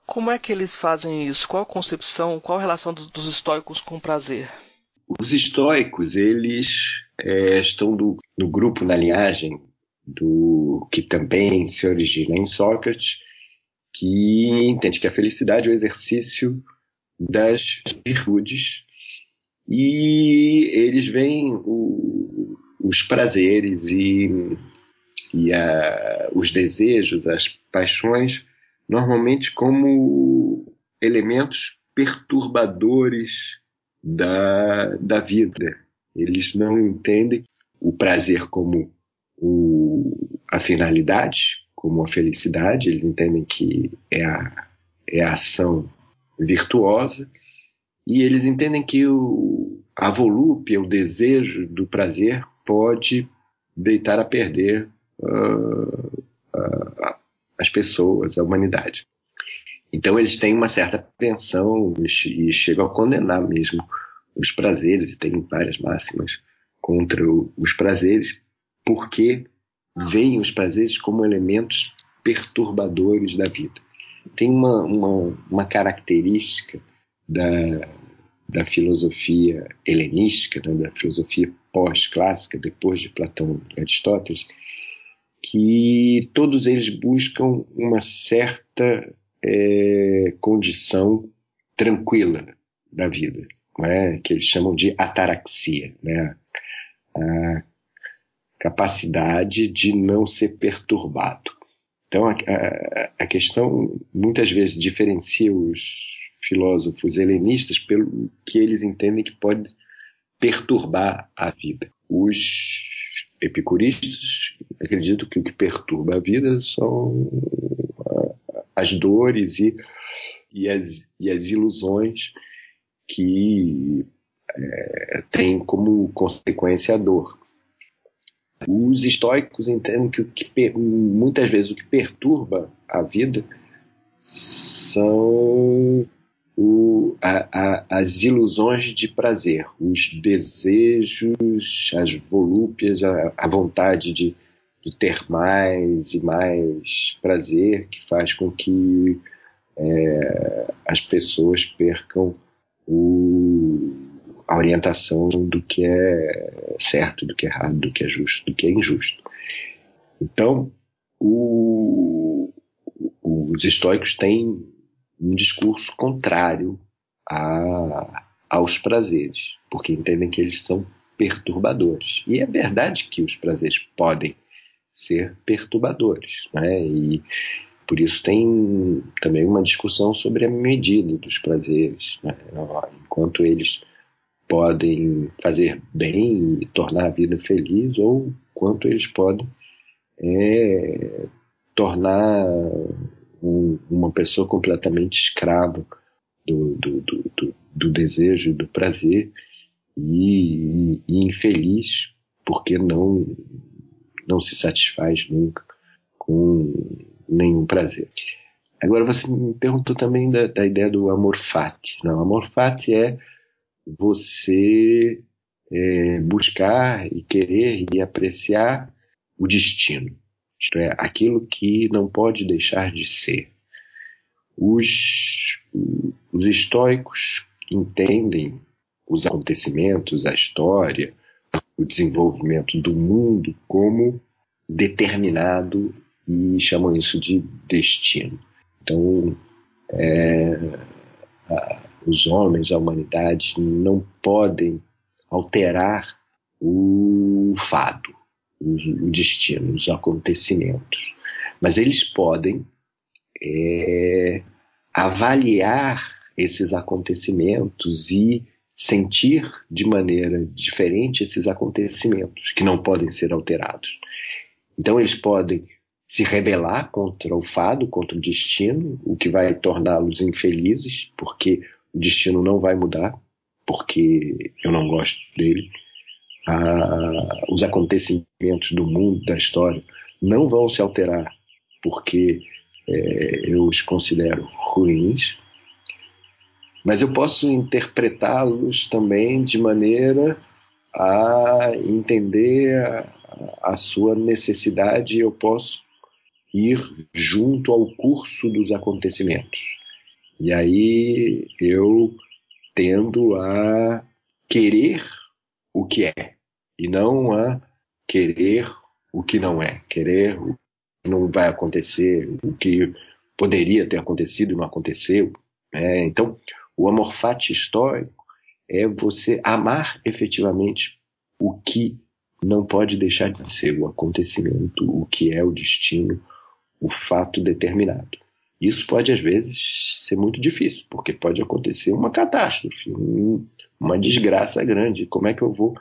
Como é que eles fazem isso? Qual a concepção, qual a relação dos, dos estoicos com o prazer? Os estoicos, eles é, estão do, no grupo, na linhagem do que também se origina em Sócrates, que entende que a felicidade é o exercício das virtudes e eles veem o, os prazeres e, e a, os desejos, as paixões, normalmente como elementos perturbadores da, da vida. Eles não entendem o prazer como o, a finalidade, como a felicidade, eles entendem que é a, é a ação virtuosa, e eles entendem que o, a volúpia, o desejo do prazer, pode deitar a perder uh, uh, as pessoas, a humanidade. Então eles têm uma certa pensão e chegam a condenar mesmo os prazeres, e tem várias máximas contra o, os prazeres, porque veem os prazeres como elementos perturbadores da vida. Tem uma, uma, uma característica da, da filosofia helenística, né, da filosofia pós-clássica, depois de Platão e Aristóteles, que todos eles buscam uma certa é, condição tranquila da vida, é? que eles chamam de ataraxia, né? a capacidade de não ser perturbado. Então a, a, a questão muitas vezes diferencia os filósofos helenistas pelo que eles entendem que pode perturbar a vida. Os epicuristas acreditam que o que perturba a vida são as dores e, e, as, e as ilusões que é, têm como consequência a dor. Os estoicos entendem que, que muitas vezes o que perturba a vida são o, a, a, as ilusões de prazer, os desejos, as volúpias, a, a vontade de, de, ter mais e mais prazer, que faz com que é, as pessoas percam o, a orientação do que é certo, do que é errado, do que é justo, do que é injusto. Então, o, os estoicos têm um discurso contrário a, aos prazeres, porque entendem que eles são perturbadores. E é verdade que os prazeres podem ser perturbadores, né? E por isso tem também uma discussão sobre a medida dos prazeres, né? enquanto eles podem fazer bem e tornar a vida feliz, ou quanto eles podem é, tornar um, uma pessoa completamente escrava do, do, do, do desejo, do prazer e, e, infeliz porque não, não se satisfaz nunca com nenhum prazer. Agora você me perguntou também da, da ideia do amor fati. Não, amor fati é você é, buscar e querer e apreciar o destino, isto é, aquilo que não pode deixar de ser. Os, os estoicos entendem os acontecimentos, a história, o desenvolvimento do mundo como determinado e chamam isso de destino. Então, é, a, os homens, a humanidade, não podem alterar o fato, o, o destino, os acontecimentos. Mas eles podem é, avaliar esses acontecimentos e sentir de maneira diferente esses acontecimentos, que não podem ser alterados. Então eles podem se rebelar contra o fado, contra o destino, o que vai torná-los infelizes, porque o destino não vai mudar, porque eu não gosto dele. Ah, os acontecimentos do mundo, da história, não vão se alterar, porque é, eu os considero ruins, mas eu posso interpretá-los também de maneira a entender a, a sua necessidade, eu posso ir junto ao curso dos acontecimentos. E aí eu tendo a querer o que é e não a querer o que não é, querer o que não vai acontecer, o que poderia ter acontecido e não aconteceu. Né? Então, o amor fati histórico é você amar efetivamente o que não pode deixar de ser o acontecimento, o que é o destino, o fato determinado. Isso pode, às vezes, ser muito difícil, porque pode acontecer uma catástrofe, uma desgraça grande. Como é que eu vou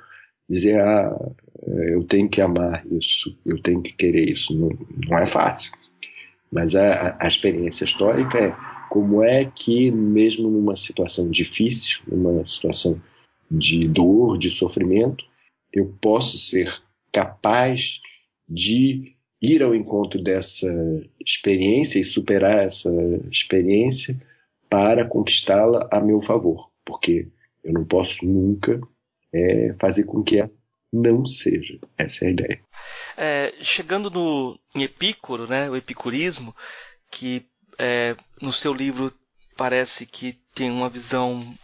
dizer, ah, eu tenho que amar isso, eu tenho que querer isso? Não, não é fácil. Mas a, a experiência histórica é como é que, mesmo numa situação difícil, numa situação de dor, de sofrimento, eu posso ser capaz de ir ao encontro dessa experiência e superar essa experiência para conquistá-la a meu favor, porque eu não posso nunca é, fazer com que ela não seja. Essa é a ideia. É, chegando no em Epícoro, né, o epicurismo, que é, no seu livro parece que tem uma visão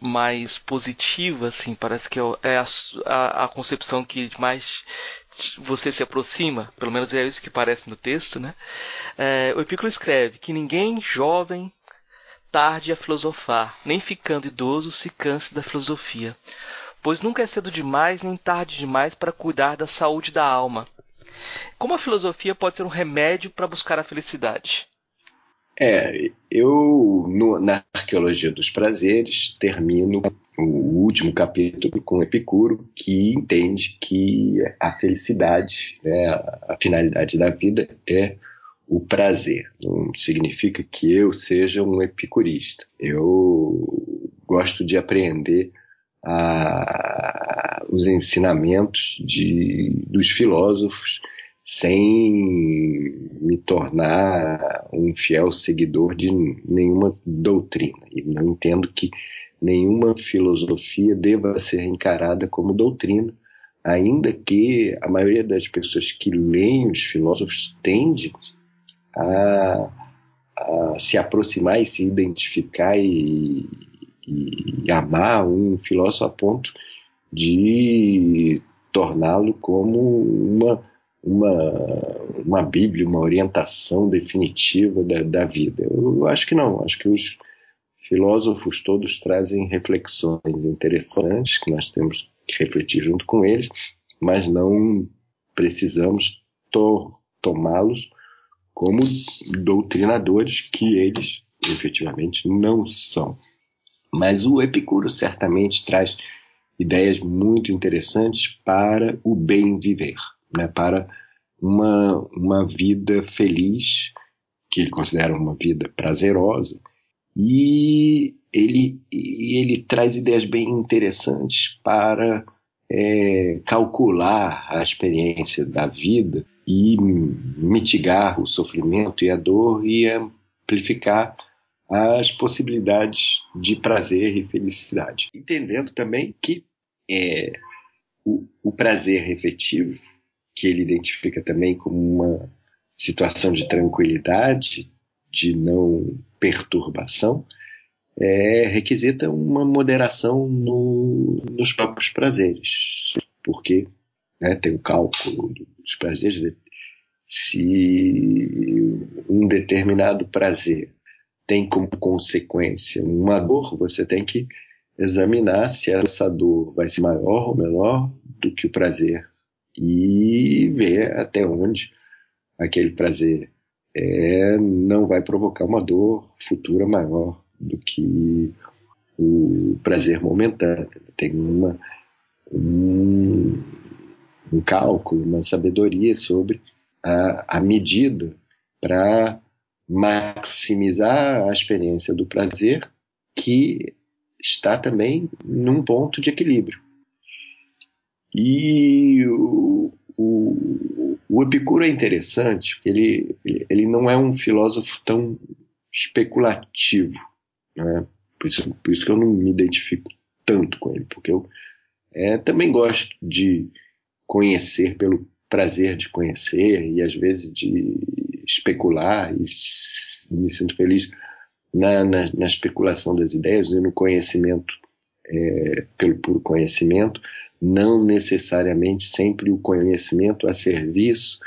mais positiva, assim, parece que é a, a, a concepção que mais você se aproxima, pelo menos é isso que parece no texto, né? É, o Epículo escreve que ninguém jovem tarde a filosofar, nem ficando idoso se canse da filosofia, pois nunca é cedo demais nem tarde demais para cuidar da saúde da alma. Como a filosofia pode ser um remédio para buscar a felicidade? É, eu no, na arqueologia dos prazeres termino o último capítulo com Epicuro, que entende que a felicidade, né, a finalidade da vida é o prazer. Não significa que eu seja um epicurista. Eu gosto de aprender a, os ensinamentos de, dos filósofos sem me tornar um fiel seguidor de nenhuma doutrina. E não entendo que nenhuma filosofia deva ser encarada como doutrina, ainda que a maioria das pessoas que leem os filósofos tende a, a se aproximar e se identificar e, e amar um filósofo a ponto de torná-lo como uma uma, uma Bíblia, uma orientação definitiva da, da vida. Eu acho que não, acho que os filósofos todos trazem reflexões interessantes que nós temos que refletir junto com eles, mas não precisamos to tomá-los como doutrinadores que eles efetivamente não são. Mas o Epicuro certamente traz ideias muito interessantes para o bem viver né, para uma, uma vida feliz, que ele considera uma vida prazerosa, e ele, ele traz ideias bem interessantes para é, calcular a experiência da vida e mitigar o sofrimento e a dor e amplificar as possibilidades de prazer e felicidade. Entendendo também que é, o, o prazer efetivo, que ele identifica também como uma situação de tranquilidade, de não perturbação, é, requisita uma moderação no, nos próprios prazeres, porque né, tem o cálculo dos prazeres. Se um determinado prazer tem como consequência uma dor, você tem que examinar se essa dor vai ser maior ou menor do que o prazer e ver até onde aquele prazer é, não vai provocar uma dor futura maior do que o prazer momentâneo. Tem uma, um, um cálculo, uma sabedoria sobre a, a medida para maximizar a experiência do prazer que está também num ponto de equilíbrio. E o, o, o Epicuro é interessante, porque ele, ele não é um filósofo tão especulativo. Né? Por, isso, por isso que eu não me identifico tanto com ele, porque eu é, também gosto de conhecer pelo prazer de conhecer e às vezes de especular e me sinto feliz na, na, na especulação das ideias e no conhecimento é, pelo puro conhecimento, não necessariamente sempre o conhecimento a serviço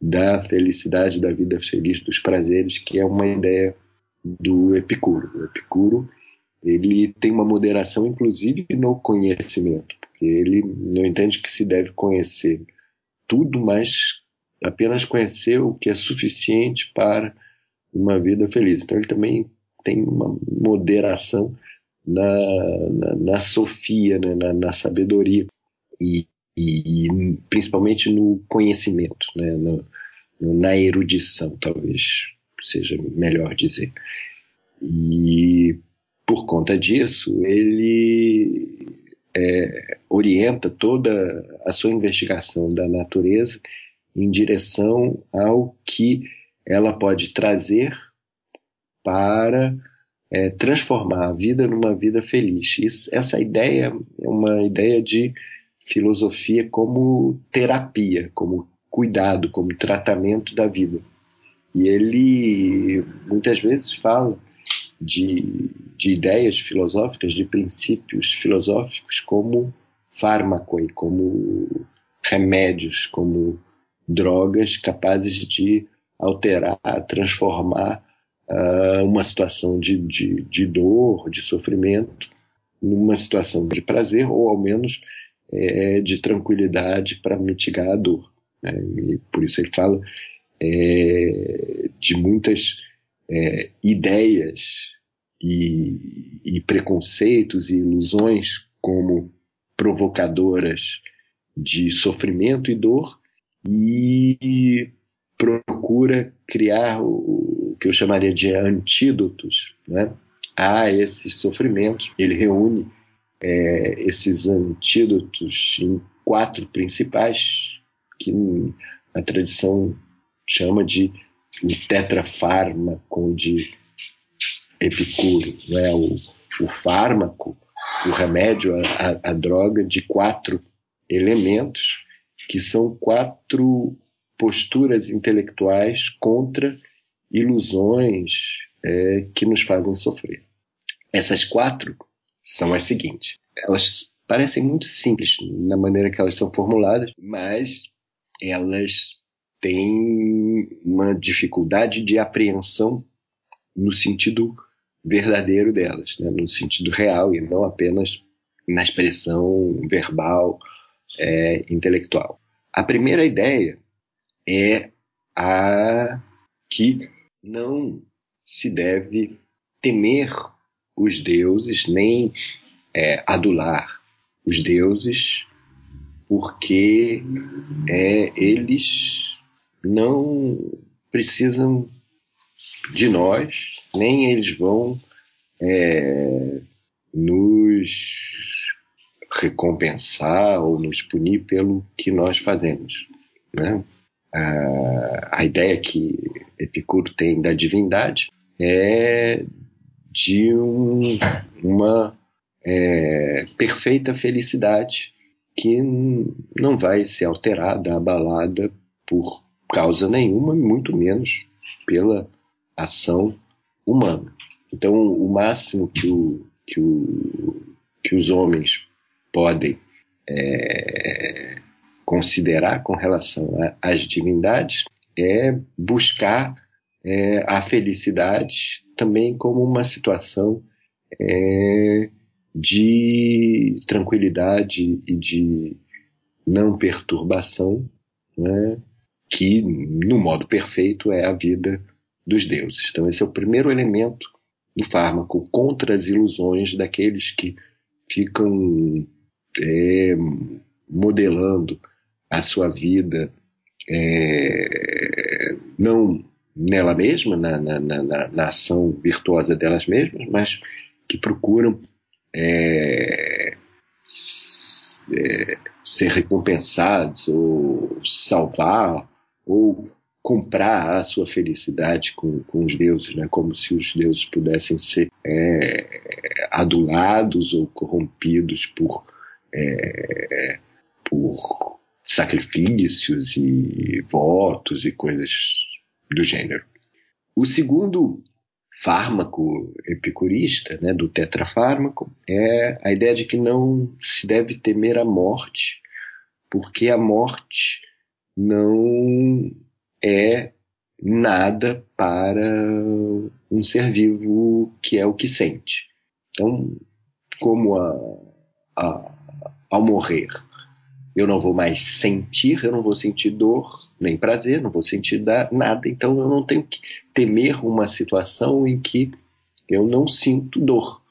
da felicidade, da vida feliz, dos prazeres, que é uma ideia do Epicuro. O Epicuro ele tem uma moderação, inclusive, no conhecimento, porque ele não entende que se deve conhecer tudo, mas apenas conhecer o que é suficiente para uma vida feliz. Então ele também tem uma moderação na, na, na sofia, né, na, na, sabedoria e, e, e, principalmente no conhecimento, né, no, na erudição, talvez seja melhor dizer. E por conta disso, ele é, orienta toda a sua investigação da natureza em direção ao que ela pode trazer para é, transformar a vida numa vida feliz. Isso, essa ideia é uma ideia de filosofia como terapia, como cuidado, como tratamento da vida. E ele muitas vezes fala de, de ideias filosóficas, de princípios filosóficos como fármaco e como remédios, como drogas capazes de alterar, transformar uh, uma situação de, de, de, dor, de sofrimento, numa situação de prazer ou ao menos é, de tranquilidade para mitigar a dor. Né? E por isso ele fala é, de muitas é, ideias e, e preconceitos e ilusões como provocadoras de sofrimento e dor e procura criar o que eu chamaria de antídotos né, a esses sofrimentos. Ele reúne é, esses antídotos em quatro principais, que a tradição chama de o tetrafármaco de Epicuro, né? o, o fármaco, o remédio, a, a, a droga de quatro elementos, que são quatro posturas intelectuais contra ilusões é, que nos fazem sofrer. Essas quatro são as seguintes. Elas parecem muito simples na maneira que elas são formuladas, mas elas têm uma dificuldade de apreensão no sentido verdadeiro delas, né? no sentido real e não apenas na expressão verbal, é, intelectual. A primeira ideia é a que não se deve temer os deuses nem é, adular os deuses, porque é, eles não precisam de nós, nem eles vão é, nos recompensar ou nos punir pelo que nós fazemos. Né? A, ideia que Epicuro tem da divindade é de um, uma é, perfeita felicidade que não vai ser alterada, abalada por causa nenhuma, muito menos pela ação humana. Então, o máximo que, o, que, o, que os homens podem é, considerar com relação às divindades é buscar é, a felicidade também como uma situação é, de tranquilidade e de não perturbação, né, que no modo perfeito é a vida dos deuses. Então esse é o primeiro elemento do fármaco contra as ilusões daqueles que ficam é, modelando a sua vida é, não nela mesma, na, na, na, na, ação virtuosa delas mesmas, mas que procuram é, é, ser recompensados ou salvar ou comprar a sua felicidade com, com os deuses, né? como se os deuses pudessem ser é, adulados ou corrompidos por, é, por sacrifícios e votos e coisas do gênero. O segundo fármaco epicurista, né, do tetrafármaco, é a ideia de que não se deve temer a morte, porque a morte não é nada para um ser vivo que é o que sente. Então, como a, a, ao morrer eu não vou mais sentir, eu não vou sentir dor, nem prazer, não vou sentir nada, então eu não tenho que temer uma situação em que eu não sinto dor.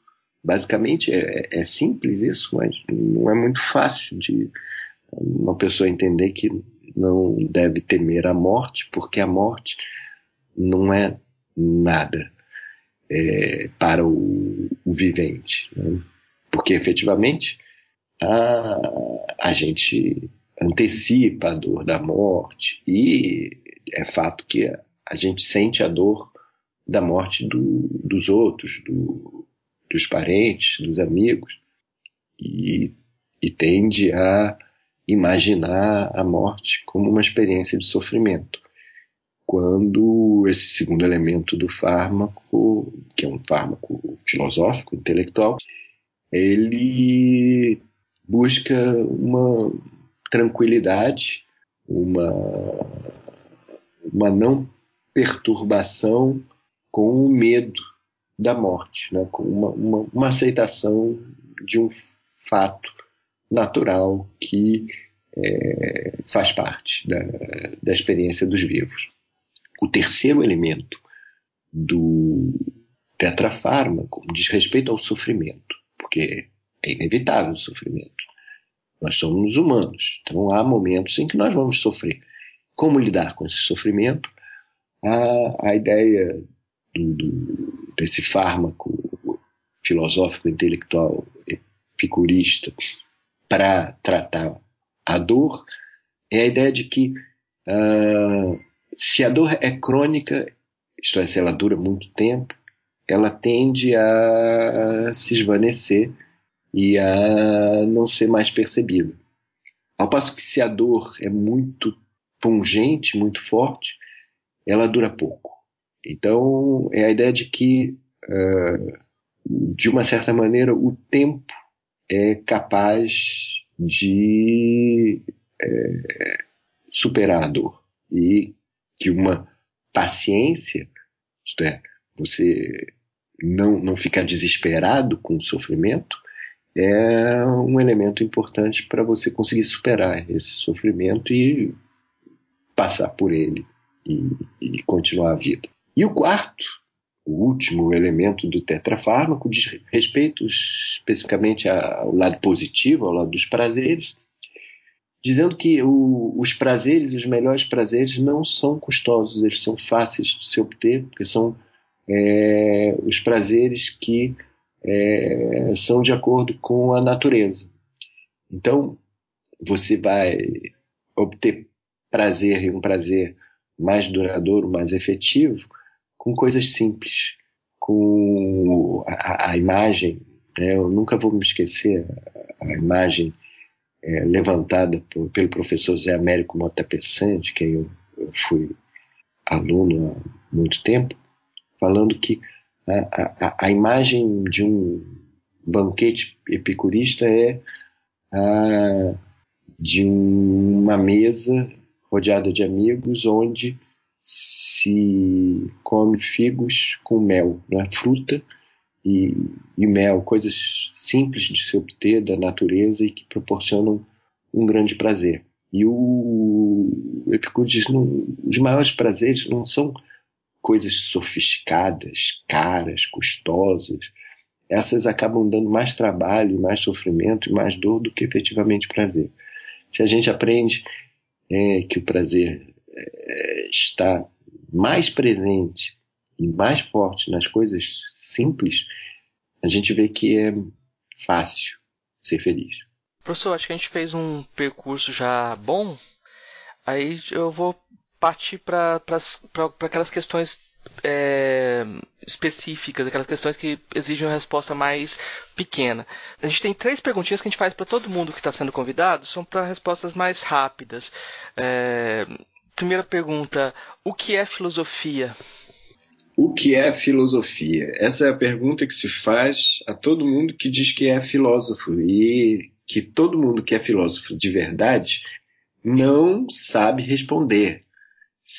Basicamente é, é simples isso, mas não é muito fácil de uma pessoa entender que não deve temer a morte, porque a morte não é nada é, para o, o vivente. Né? Porque efetivamente a, a gente antecipa a dor da morte e é fato que a gente sente a dor da morte do, dos outros, do, dos parentes, dos amigos e, e tende a imaginar a morte como uma experiência de sofrimento. Quando esse segundo elemento do fármaco, que é um fármaco filosófico, intelectual, ele busca uma tranquilidade, uma, uma não perturbação com o medo da morte, né? com uma, uma, uma aceitação de um fato natural que é, faz parte da, da experiência dos vivos. O terceiro elemento do tetrafármaco diz respeito ao sofrimento, porque é inevitável o sofrimento. Nós somos humanos, então há momentos em que nós vamos sofrer. Como lidar com esse sofrimento? A, a ideia do, do, desse fármaco filosófico, intelectual, epicurista para tratar a dor é a ideia de que uh, se a dor é crônica, isto é, se ela dura muito tempo, ela tende a se esvanecer e a não ser mais percebida. Ao passo que se a dor é muito pungente, muito forte, ela dura pouco. Então é a ideia de que, uh, de uma certa maneira, o tempo é capaz de é, superar a dor e que uma paciência, isto é, você não, não ficar desesperado com o sofrimento, é um elemento importante para você conseguir superar esse sofrimento e passar por ele e, e, continuar a vida. E o quarto, o último elemento do tetrafármaco diz respeito especificamente ao lado positivo, ao lado dos prazeres, dizendo que o, os prazeres, os melhores prazeres, não são custosos, eles são fáceis de se obter, porque são é, os prazeres que é, são de acordo com a natureza. Então, você vai obter prazer e um prazer mais duradouro, mais efetivo, com coisas simples, com a, a imagem. Né? Eu nunca vou me esquecer a, imagem é, levantada por, pelo professor Zé Américo Mota Pessante, que eu, eu fui aluno há muito tempo, falando que a, a, a imagem de um banquete epicurista é a de uma mesa rodeada de amigos onde se come figos com mel, né? fruta e, e, mel, coisas simples de se obter da natureza e que proporcionam um grande prazer. E o Epicuro diz: não, os maiores prazeres não são coisas sofisticadas, caras, custosas. Essas acabam dando mais trabalho, mais sofrimento e mais dor do que efetivamente prazer. Se a gente aprende é, que o prazer é, está mais presente e mais forte nas coisas simples, a gente vê que é fácil ser feliz. Professor, acho que a gente fez um percurso já bom. Aí eu vou partir para aquelas questões é, específicas, aquelas questões que exigem uma resposta mais pequena. A gente tem três perguntinhas que a gente faz para todo mundo que está sendo convidado, são para respostas mais rápidas. É, primeira pergunta: o que é filosofia? O que é filosofia? Essa é a pergunta que se faz a todo mundo que diz que é filósofo e que todo mundo que é filósofo de verdade não sabe responder.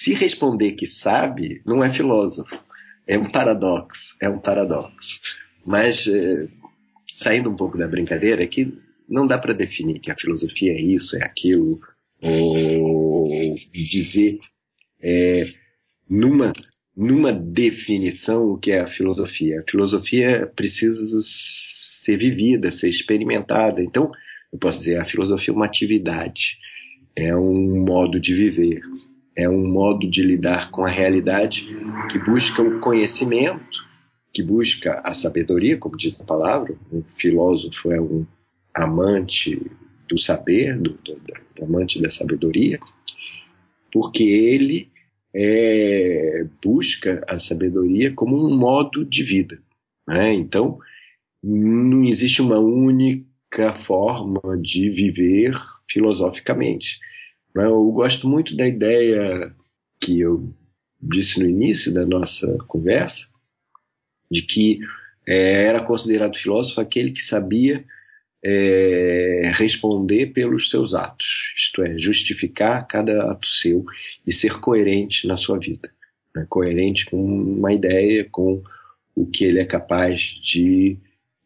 Se responder que sabe, não é filósofo. É um paradoxo, é um paradoxo. Mas, é, saindo um pouco da brincadeira, é que não dá para definir que a filosofia é isso, é aquilo, ou dizer é, numa, numa definição o que é a filosofia. A filosofia precisa ser vivida, ser experimentada. Então, eu posso dizer, a filosofia é uma atividade, é um modo de viver, é um modo de lidar com a realidade que busca o conhecimento, que busca a sabedoria, como diz a palavra. Um filósofo é um amante do saber, do, do, do amante da sabedoria, porque ele é, busca a sabedoria como um modo de vida. Né? Então, não existe uma única forma de viver filosoficamente. Eu gosto muito da ideia que eu disse no início da nossa conversa, de que é, era considerado filósofo aquele que sabia é, responder pelos seus atos, isto é, justificar cada ato seu e ser coerente na sua vida, né? coerente com uma ideia, com o que ele é capaz de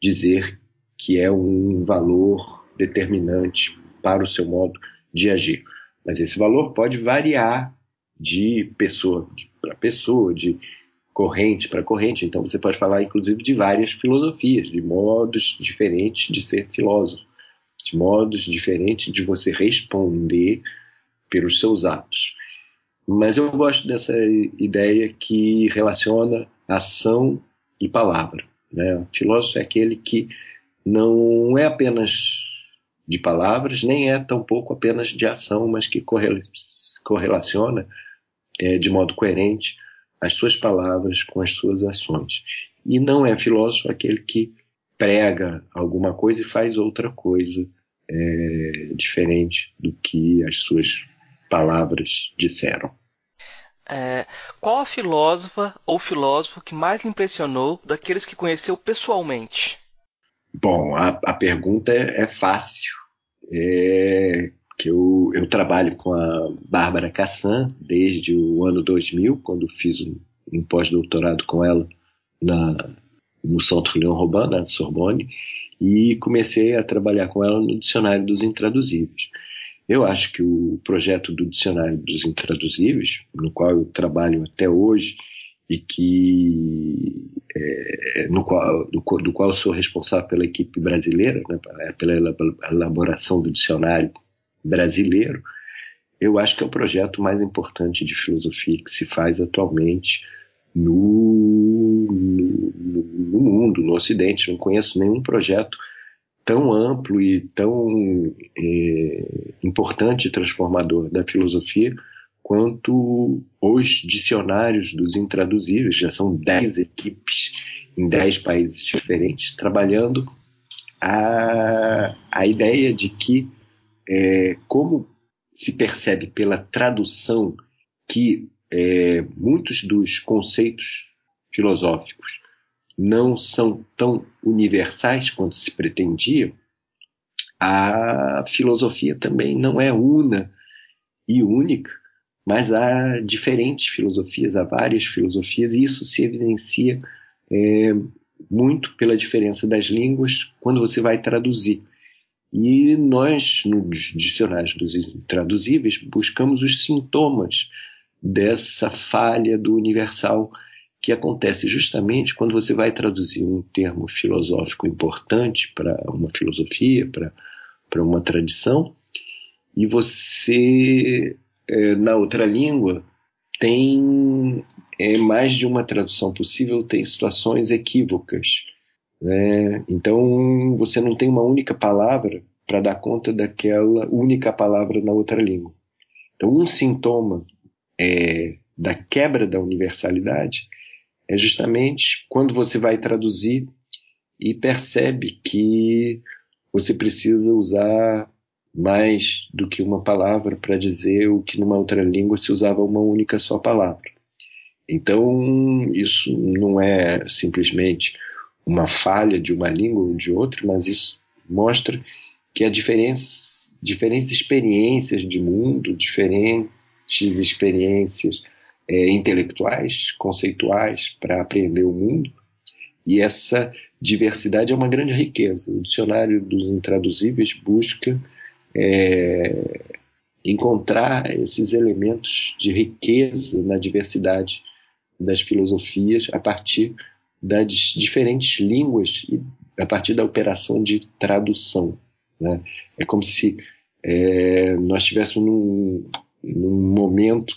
dizer que é um valor determinante para o seu modo de agir. Mas esse valor pode variar de pessoa para pessoa, de corrente para corrente. Então você pode falar, inclusive, de várias filosofias, de modos diferentes de ser filósofo, de modos diferentes de você responder pelos seus atos. Mas eu gosto dessa ideia que relaciona ação e palavra. Né? O filósofo é aquele que não é apenas de palavras, nem é tampouco apenas de ação, mas que correlaciona é, de modo coerente as suas palavras com as suas ações. E não é filósofo aquele que prega alguma coisa e faz outra coisa é, diferente do que as suas palavras disseram. É, qual a filósofa ou filósofo que mais lhe impressionou daqueles que conheceu pessoalmente? Bom, a, a pergunta é, é fácil. É que eu, eu trabalho com a Bárbara Cassan desde o ano 2000, quando fiz um, um pós-doutorado com ela na, no Centre Leon Robin, na Sorbonne, e comecei a trabalhar com ela no Dicionário dos Intraduzíveis. Eu acho que o projeto do Dicionário dos Intraduzíveis, no qual eu trabalho até hoje, e que é, no qual, do, do, qual sou responsável pela equipe brasileira, né, pela elaboração do dicionário brasileiro, eu acho que é o projeto mais importante de filosofia que se faz atualmente no, no, no mundo, no Ocidente. Não conheço nenhum projeto tão amplo e tão é, importante e transformador da filosofia quanto os dicionários dos intraduzíveis. Já são 10 equipes em 10 países diferentes trabalhando a, a ideia de que, é, como se percebe pela tradução que é, muitos dos conceitos filosóficos não são tão universais quanto se pretendia, a filosofia também não é una e única, mas há diferentes filosofias, há várias filosofias, e isso se evidencia é, muito pela diferença das línguas quando você vai traduzir. E nós, nos dicionários dos intraduzíveis, buscamos os sintomas dessa falha do universal que acontece justamente quando você vai traduzir um termo filosófico importante para uma filosofia, para uma tradição, e você, é, na outra língua, tem é, mais de uma tradução possível, tem situações equívocas. Né? Então, você não tem uma única palavra para dar conta daquela única palavra na outra língua. Então, um sintoma é, da quebra da universalidade é justamente quando você vai traduzir e percebe que você precisa usar mais do que uma palavra para dizer o que numa outra língua se usava uma única só palavra. Então, isso não é simplesmente uma falha de uma língua ou de outra, mas isso mostra que há diferentes, diferentes experiências de mundo, diferentes experiências é, intelectuais, conceituais para aprender o mundo. E essa diversidade é uma grande riqueza. O dicionário dos intraduzíveis busca é, encontrar esses elementos de riqueza na diversidade das filosofias a partir das diferentes línguas e a partir da operação de tradução. Né? É como se é, nós estivéssemos num, num momento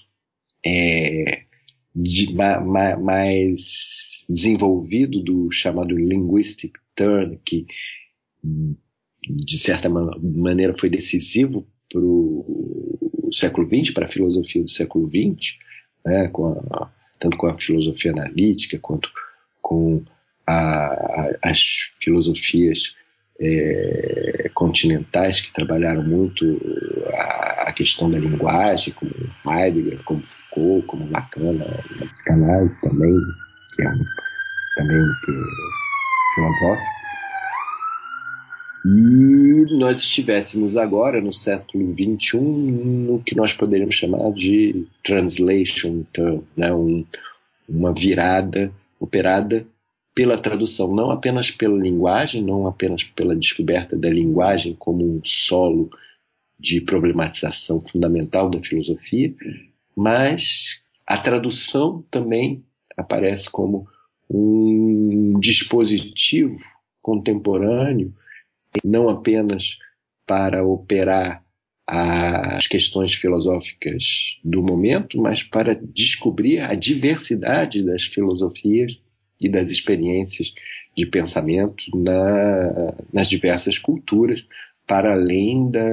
é, de, ma, ma, mais desenvolvido do chamado linguistic turn, que de certa maneira foi decisivo para o século XX, para a filosofia do século XX, né, com a, tanto com a filosofia analítica quanto com a, a, as filosofias é, continentais que trabalharam muito a, questão da linguagem, como Heidegger, como Foucault, como Lacan, na psicanálise também, que é um, também que é filosófico. E nós estivéssemos agora, no século XXI, no que nós poderíamos chamar de translation, então, né, um, uma virada operada pela tradução, não apenas pela linguagem, não apenas pela descoberta da linguagem como um solo de problematização fundamental da filosofia, mas a tradução também aparece como um dispositivo contemporâneo, não apenas para operar as questões filosóficas do momento, mas para descobrir a diversidade das filosofias e das experiências de pensamento na, nas diversas culturas, para além da,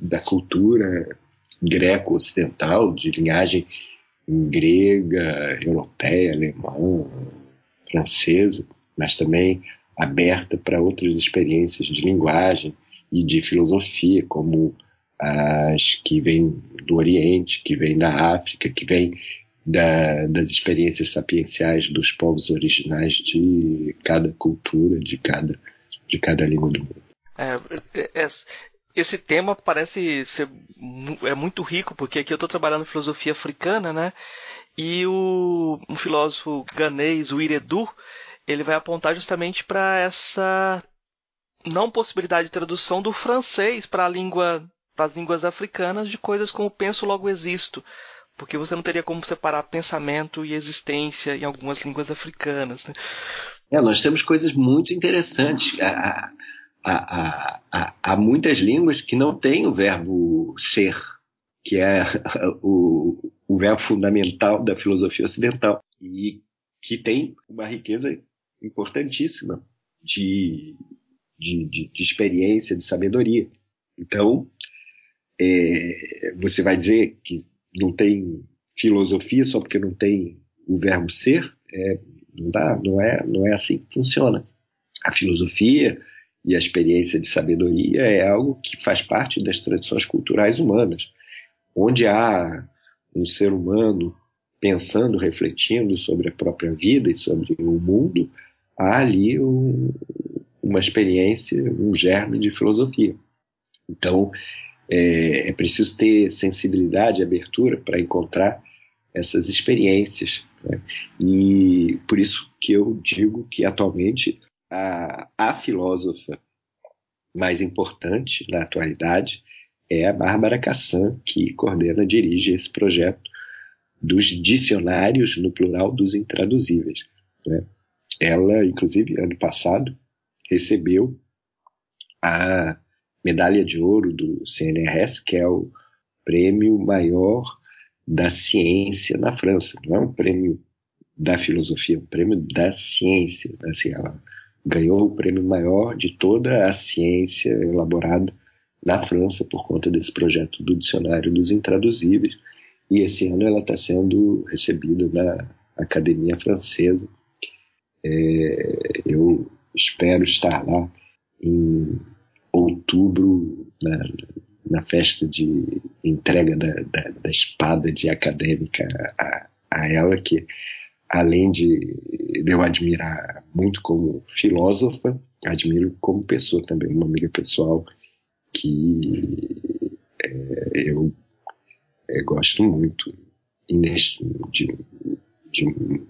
da cultura greco-ocidental, de linhagem grega, europeia, alemã, francesa, mas também aberta para outras experiências de linguagem e de filosofia, como as que vêm do Oriente, que vêm da África, que vêm da, das experiências sapienciais dos povos originais de cada cultura, de cada, de cada língua do mundo. É, é, é esse tema parece ser é muito rico, porque aqui eu estou trabalhando filosofia africana, né? E o, um filósofo ganês, o Iredu, ele vai apontar justamente para essa não possibilidade de tradução do francês para a língua para as línguas africanas de coisas como penso logo existo, porque você não teria como separar pensamento e existência em algumas línguas africanas. Né? É, nós temos coisas muito interessantes. Há, há, há, há, muitas línguas que não têm o verbo ser, que é o, o verbo fundamental da filosofia ocidental, e que tem uma riqueza importantíssima de, de, de, de experiência, de sabedoria. Então, é, você vai dizer que não tem filosofia só porque não tem o verbo ser, é, não dá, não é, não é assim que funciona. A filosofia e a experiência de sabedoria é algo que faz parte das tradições culturais humanas, onde há um ser humano pensando, refletindo sobre a própria vida e sobre o mundo, há ali um, uma experiência, um germe de filosofia. Então, é, é preciso ter sensibilidade e abertura para encontrar essas experiências. Né? E por isso que eu digo que atualmente a, a filósofa mais importante na atualidade é a Bárbara Cassan, que coordena e dirige esse projeto dos dicionários, no plural, dos intraduzíveis. Né? Ela, inclusive, ano passado, recebeu a medalha de ouro do CNRS, que é o prêmio maior da ciência na França. Não é um prêmio da filosofia, é um prêmio da ciência. Assim, ela ganhou o prêmio maior de toda a ciência elaborada na França por conta desse projeto do Dicionário dos Intraduzíveis. E esse ano ela está sendo recebida na Academia Francesa. É, eu espero estar lá em outubro, na, na festa de entrega da, da, da espada de acadêmica a, a ela, que além de, de eu admirar muito como filósofa, admiro como pessoa também, uma amiga pessoal que é, eu é, gosto muito de, de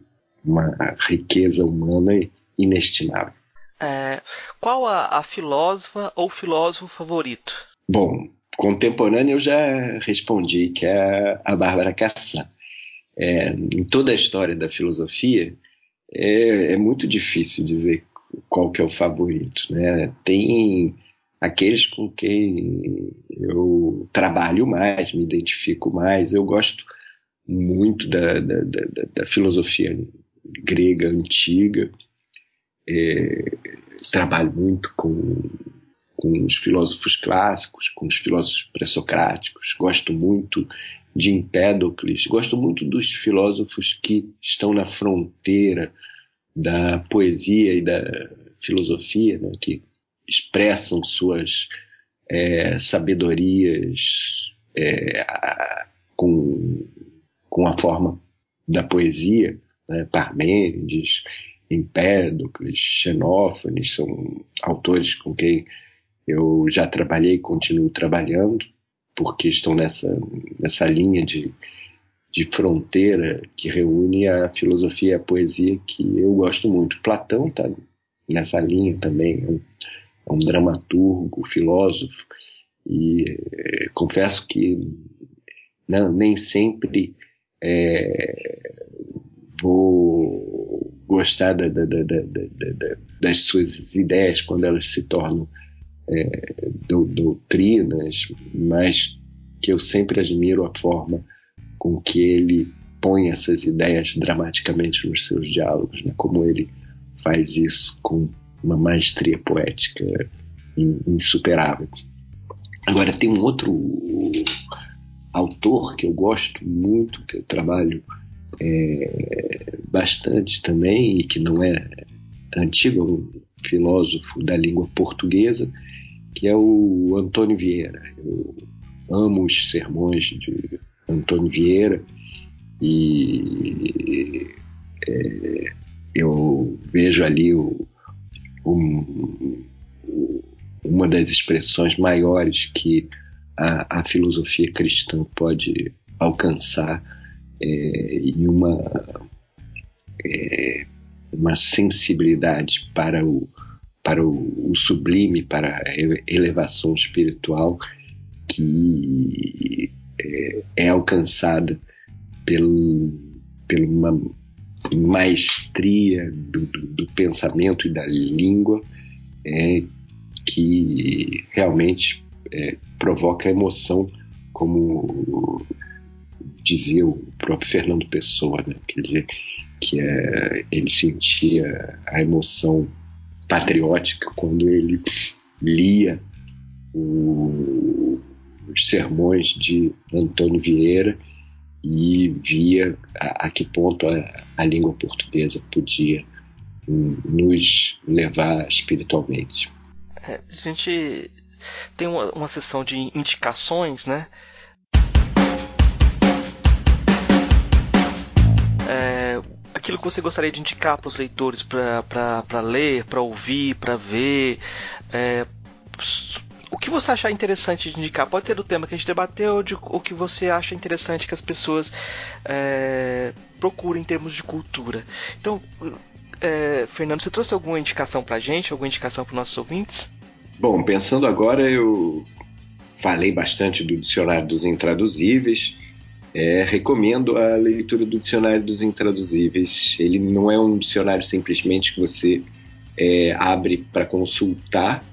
uma riqueza humana inestimável. É, qual a, a filósofa ou filósofo favorito? Bom, contemporâneo eu já respondi, que é a Bárbara Cassat. É, em toda a história da filosofia, é, é, muito difícil dizer qual que é o favorito. Né? Tem aqueles com quem eu trabalho mais, me identifico mais. Eu gosto muito da, da, da, da filosofia grega antiga. É, trabalho muito com, com os filósofos clássicos, com os filósofos pré-socráticos. Gosto muito de Empédocles. Gosto muito dos filósofos que estão na fronteira da poesia e da filosofia, né, que expressam suas é, sabedorias é, com, com a forma da poesia, né, Parmênides, Empédocles, Xenófanes, são autores com quem eu já trabalhei e continuo trabalhando, porque estão nessa, nessa linha de, de fronteira que reúne a filosofia e a poesia que eu gosto muito. Platão está nessa linha também, é um, é um dramaturgo, filósofo, e é, confesso que não, nem sempre é, vou gostar da, da, da, das suas ideias quando elas se tornam é, doutrinas, mas que eu sempre admiro a forma com que ele põe essas ideias dramaticamente nos seus diálogos, né? como ele faz isso com uma maestria poética insuperável. Agora, tem um outro autor que eu gosto muito, que eu trabalho é, bastante também, e que não é antigo, é um filósofo da língua portuguesa, que é o Antônio Vieira. Eu amo os sermões de Antônio Vieira e é, eu vejo ali o, uma das expressões maiores que a, a filosofia cristã pode alcançar é, e uma, é, uma sensibilidade para o, para o, o, sublime, para a elevação espiritual que é, é alcançada pelo, pela uma maestria do, do, do, pensamento e da língua é, que realmente é, provoca emoção, como dizia o próprio Fernando Pessoa, né? quer dizer, que é, ele sentia a emoção patriótica quando ele lia o, os sermões de Antônio Vieira e via a, a que ponto a, a, língua portuguesa podia nos levar espiritualmente. É, a gente tem uma, uma sessão de indicações, né? É, aquilo que você gostaria de indicar para os leitores para ler, para ouvir, para ver, é, o que você achar interessante de indicar? Pode ser do tema que a gente debateu, de, o que você acha interessante que as pessoas é, procurem em termos de cultura. Então, é, Fernando, você trouxe alguma indicação para a gente, alguma indicação para os nossos ouvintes? Bom, pensando agora, eu falei bastante do Dicionário dos Intraduzíveis. É, recomendo a leitura do Dicionário dos Intraduzíveis. Ele não é um dicionário simplesmente que você é, abre para consultar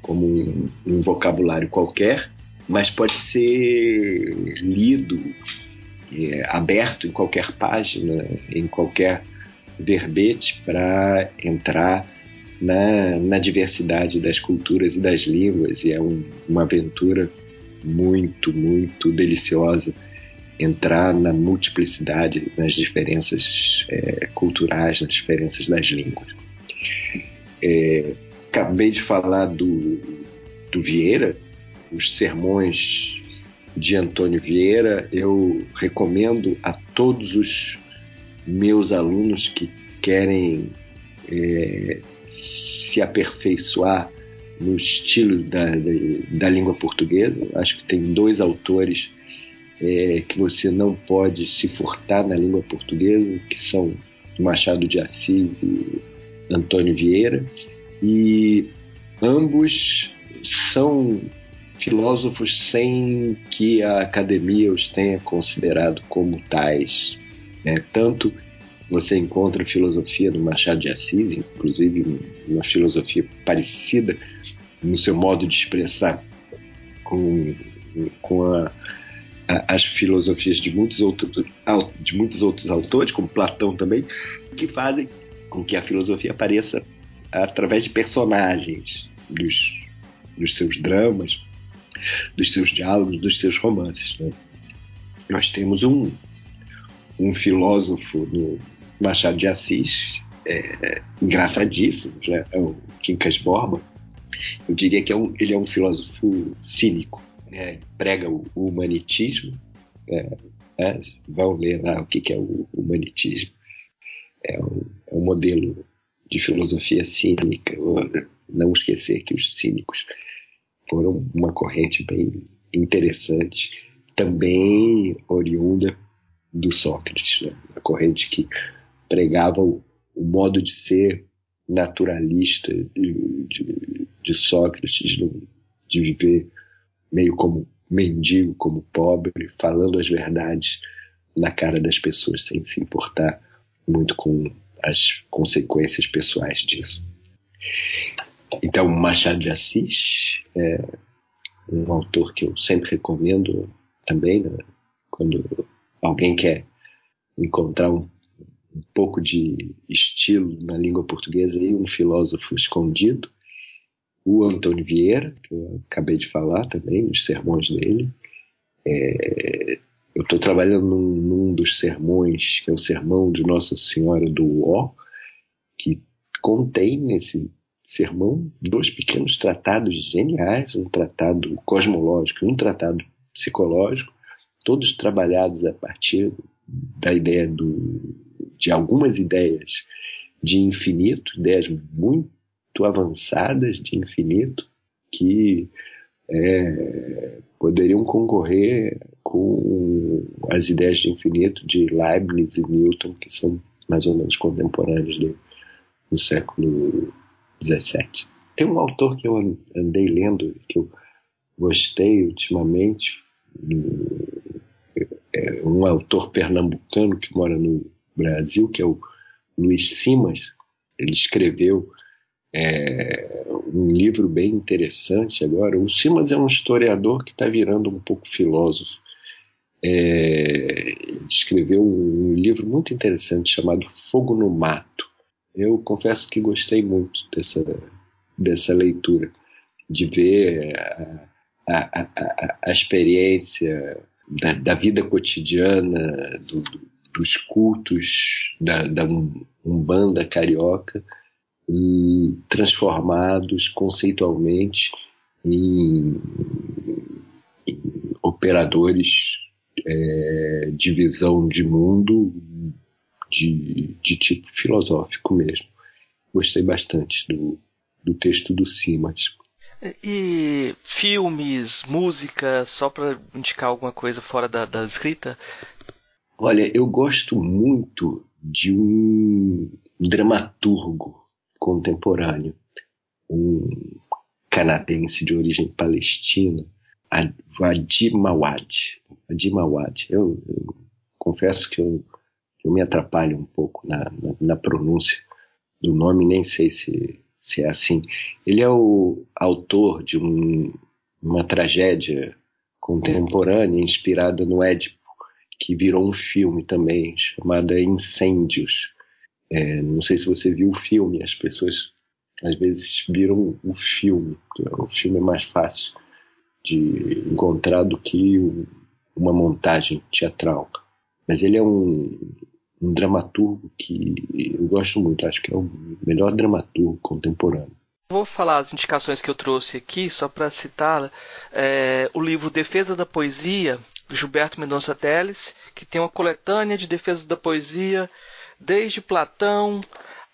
como um, um vocabulário qualquer, mas pode ser lido, é, aberto em qualquer página, em qualquer verbete para entrar na, na, diversidade das culturas e das línguas. E é um, uma aventura muito, muito deliciosa entrar na multiplicidade, nas diferenças é, culturais, nas diferenças das línguas. É, acabei de falar do, do Vieira, os sermões de Antônio Vieira, eu recomendo a todos os meus alunos que querem é, se aperfeiçoar no estilo da, da, da, língua portuguesa. Acho que tem dois autores é, que você não pode se furtar na língua portuguesa, que são Machado de Assis e Antônio Vieira e ambos são filósofos sem que a academia os tenha considerado como tais. Né? Tanto você encontra filosofia do Machado de Assis, inclusive uma filosofia parecida no seu modo de expressar com, com a, a, as filosofias de muitos, outros, de muitos outros autores, como Platão também, que fazem com que a filosofia pareça através de personagens dos, dos seus dramas, dos seus diálogos, dos seus romances. Né? Nós temos um, um filósofo no Machado de Assis, é, engraçadíssimo, né? é o Quincas Borba. Eu diria que é um, ele é um filósofo cínico, né? prega o, o humanitismo. É, né? Vão ler lá o que, que é o humanitismo. É um, é um modelo de filosofia cínica. Não esquecer que os cínicos foram uma corrente bem interessante, também oriunda do Sócrates, né? a corrente que pregava o, o modo de ser naturalista de, de, de Sócrates, de viver meio como mendigo, como pobre, falando as verdades na cara das pessoas sem se importar muito com as consequências pessoais disso. Então, Machado de Assis é um autor que eu sempre recomendo também, né? quando alguém quer encontrar um, um, pouco de estilo na língua portuguesa e um filósofo escondido. O Antônio Vieira, que eu acabei de falar também, nos sermões dele. É, eu estou trabalhando num, num, dos sermões, que é o sermão de Nossa Senhora do Ó, que contém nesse sermão dois pequenos tratados geniais, um tratado cosmológico e um tratado psicológico, todos trabalhados a partir da ideia do, de algumas ideias de infinito, ideias muito avançadas de infinito, que é, poderiam concorrer com as ideias de infinito de Leibniz e Newton, que são mais ou menos contemporâneos do, do século XVII. Tem um autor que eu andei lendo, que eu gostei ultimamente, é um autor pernambucano que mora no Brasil, que é o Luiz Simas. Ele escreveu é, um livro bem interessante agora. O Simas é um historiador que está virando um pouco filósofo. É, escreveu um, livro muito interessante chamado Fogo no Mato. Eu confesso que gostei muito dessa, dessa leitura, de ver a, a, a, a experiência da, da vida cotidiana, do, dos cultos da, da Umbanda carioca, transformados conceitualmente em, em operadores é, de visão de mundo de, de tipo filosófico mesmo. Gostei bastante do, do texto do Simas. E filmes, música, só para indicar alguma coisa fora da, da escrita? Olha, eu gosto muito de um dramaturgo contemporâneo, um canadense de origem palestina, Vadim Mawad. Mawad. Eu, eu, confesso que eu, eu, me atrapalho um pouco na, na, na pronúncia do nome, nem sei se se é assim. Ele é o autor de um, uma tragédia contemporânea inspirada no Édipo, que virou um filme também, chamada Incêndios. É, não sei se você viu o filme, as pessoas às vezes viram o filme. O filme é mais fácil de encontrar do que uma montagem teatral. Mas ele é um, um dramaturgo que eu gosto muito, acho que é o melhor dramaturgo contemporâneo. Vou falar as indicações que eu trouxe aqui, só para citar é, o livro Defesa da Poesia, Gilberto Mendonça Teles, que tem uma coletânea de defesa da poesia desde Platão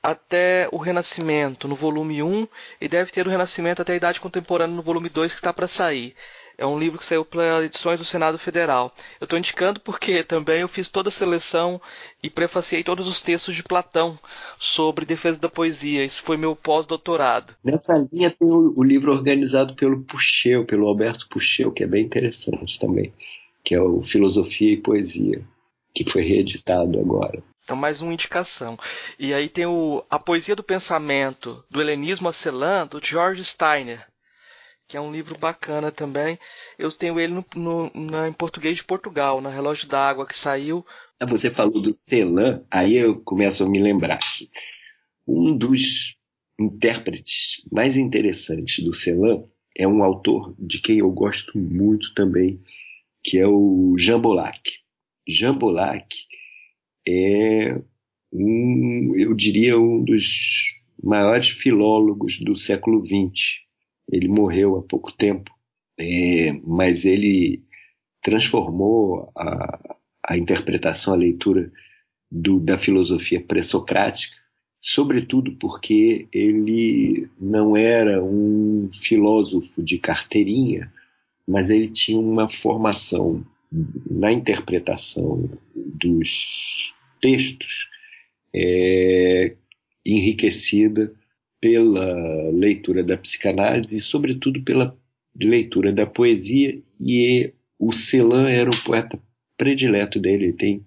até o Renascimento, no volume 1, e deve ter o Renascimento até a Idade Contemporânea no volume 2, que está para sair. É um livro que saiu pelas edições do Senado Federal. Eu estou indicando porque também eu fiz toda a seleção e prefaciei todos os textos de Platão sobre defesa da poesia. Isso foi meu pós-doutorado. Nessa linha tem o, livro organizado pelo Puxeu, pelo Alberto Puxeu, que é bem interessante também, que é o Filosofia e Poesia, que foi reeditado agora. Então, mais uma indicação. E aí tem o A Poesia do Pensamento, do Helenismo a do George Steiner que é um livro bacana também. Eu tenho ele no, no, na, em português de Portugal, na Relógio d'Água, que saiu. Ah, você falou do Celan, aí eu começo a me lembrar. Um dos intérpretes mais interessantes do Celan é um autor de quem eu gosto muito também, que é o Jean Bolac. Jean Bolac é um, eu diria, um dos maiores filólogos do século XX ele morreu há pouco tempo, é, mas ele transformou a, a interpretação, a leitura do, da filosofia pré-socrática, sobretudo porque ele não era um filósofo de carteirinha, mas ele tinha uma formação na interpretação dos textos é, enriquecida pela leitura da psicanálise e, sobretudo, pela leitura da poesia. E o Celan era o poeta predileto dele. Ele tem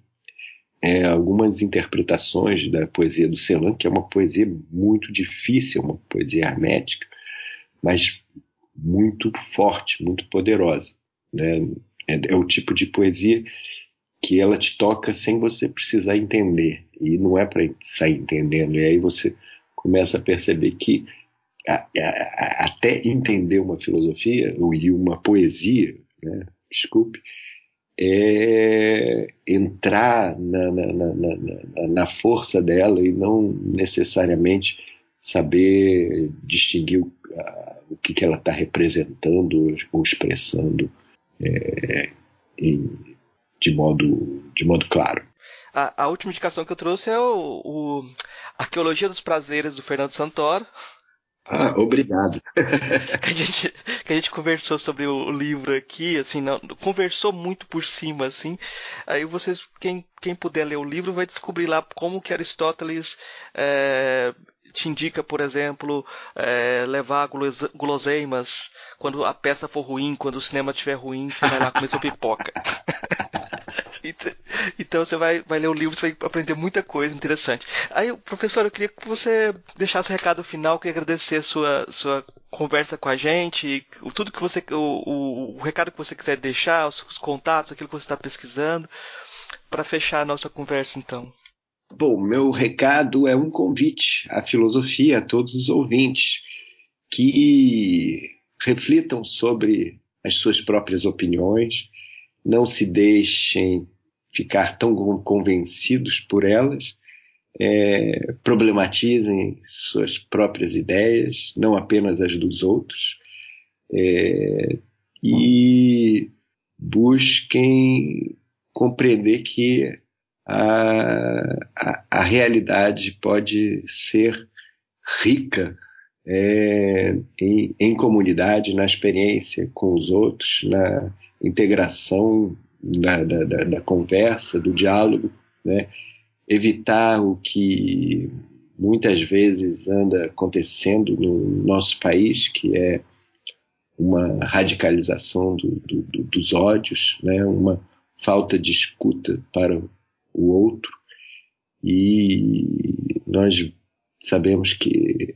é, algumas interpretações da poesia do Celan, que é uma poesia muito difícil, uma poesia hermética, mas muito forte, muito poderosa. Né? É, é o tipo de poesia que ela te toca sem você precisar entender. E não é para sair entendendo. E aí você começa a perceber que a, a, até entender uma filosofia ou uma poesia, né, desculpe, é entrar na, na, na, na, força dela e não necessariamente saber distinguir o, a, o que, que ela está representando ou expressando é, em, de, modo, de modo claro. A, a, última indicação que eu trouxe é o, o Arqueologia dos Prazeres do Fernando Santoro. Ah, obrigado. que, a gente, que a gente conversou sobre o livro aqui, assim, não, conversou muito por cima, assim. Aí vocês, quem, quem puder ler o livro, vai descobrir lá como que Aristóteles é, te indica, por exemplo, é, levar guloseimas quando a peça for ruim, quando o cinema estiver ruim, você vai lá comer sua pipoca. Então você vai, vai ler o livro, você vai aprender muita coisa interessante. Aí, professor, eu queria que você deixasse o recado final, queria agradecer a sua, sua conversa com a gente, tudo que você, o, o, o recado que você quiser deixar, os, os contatos, aquilo que você está pesquisando, para fechar a nossa conversa, então. Bom, meu recado é um convite à filosofia, a todos os ouvintes, que reflitam sobre as suas próprias opiniões, não se deixem ficar tão convencidos por elas, é, problematizem suas próprias ideias, não apenas as dos outros, é, e busquem compreender que a, a, a realidade pode ser rica é, em, em, comunidade, na experiência com os outros, na integração da, da, da, da conversa, do diálogo, né? evitar o que muitas vezes anda acontecendo no nosso país, que é uma radicalização do, do, dos ódios, né? uma falta de escuta para o outro. E nós sabemos que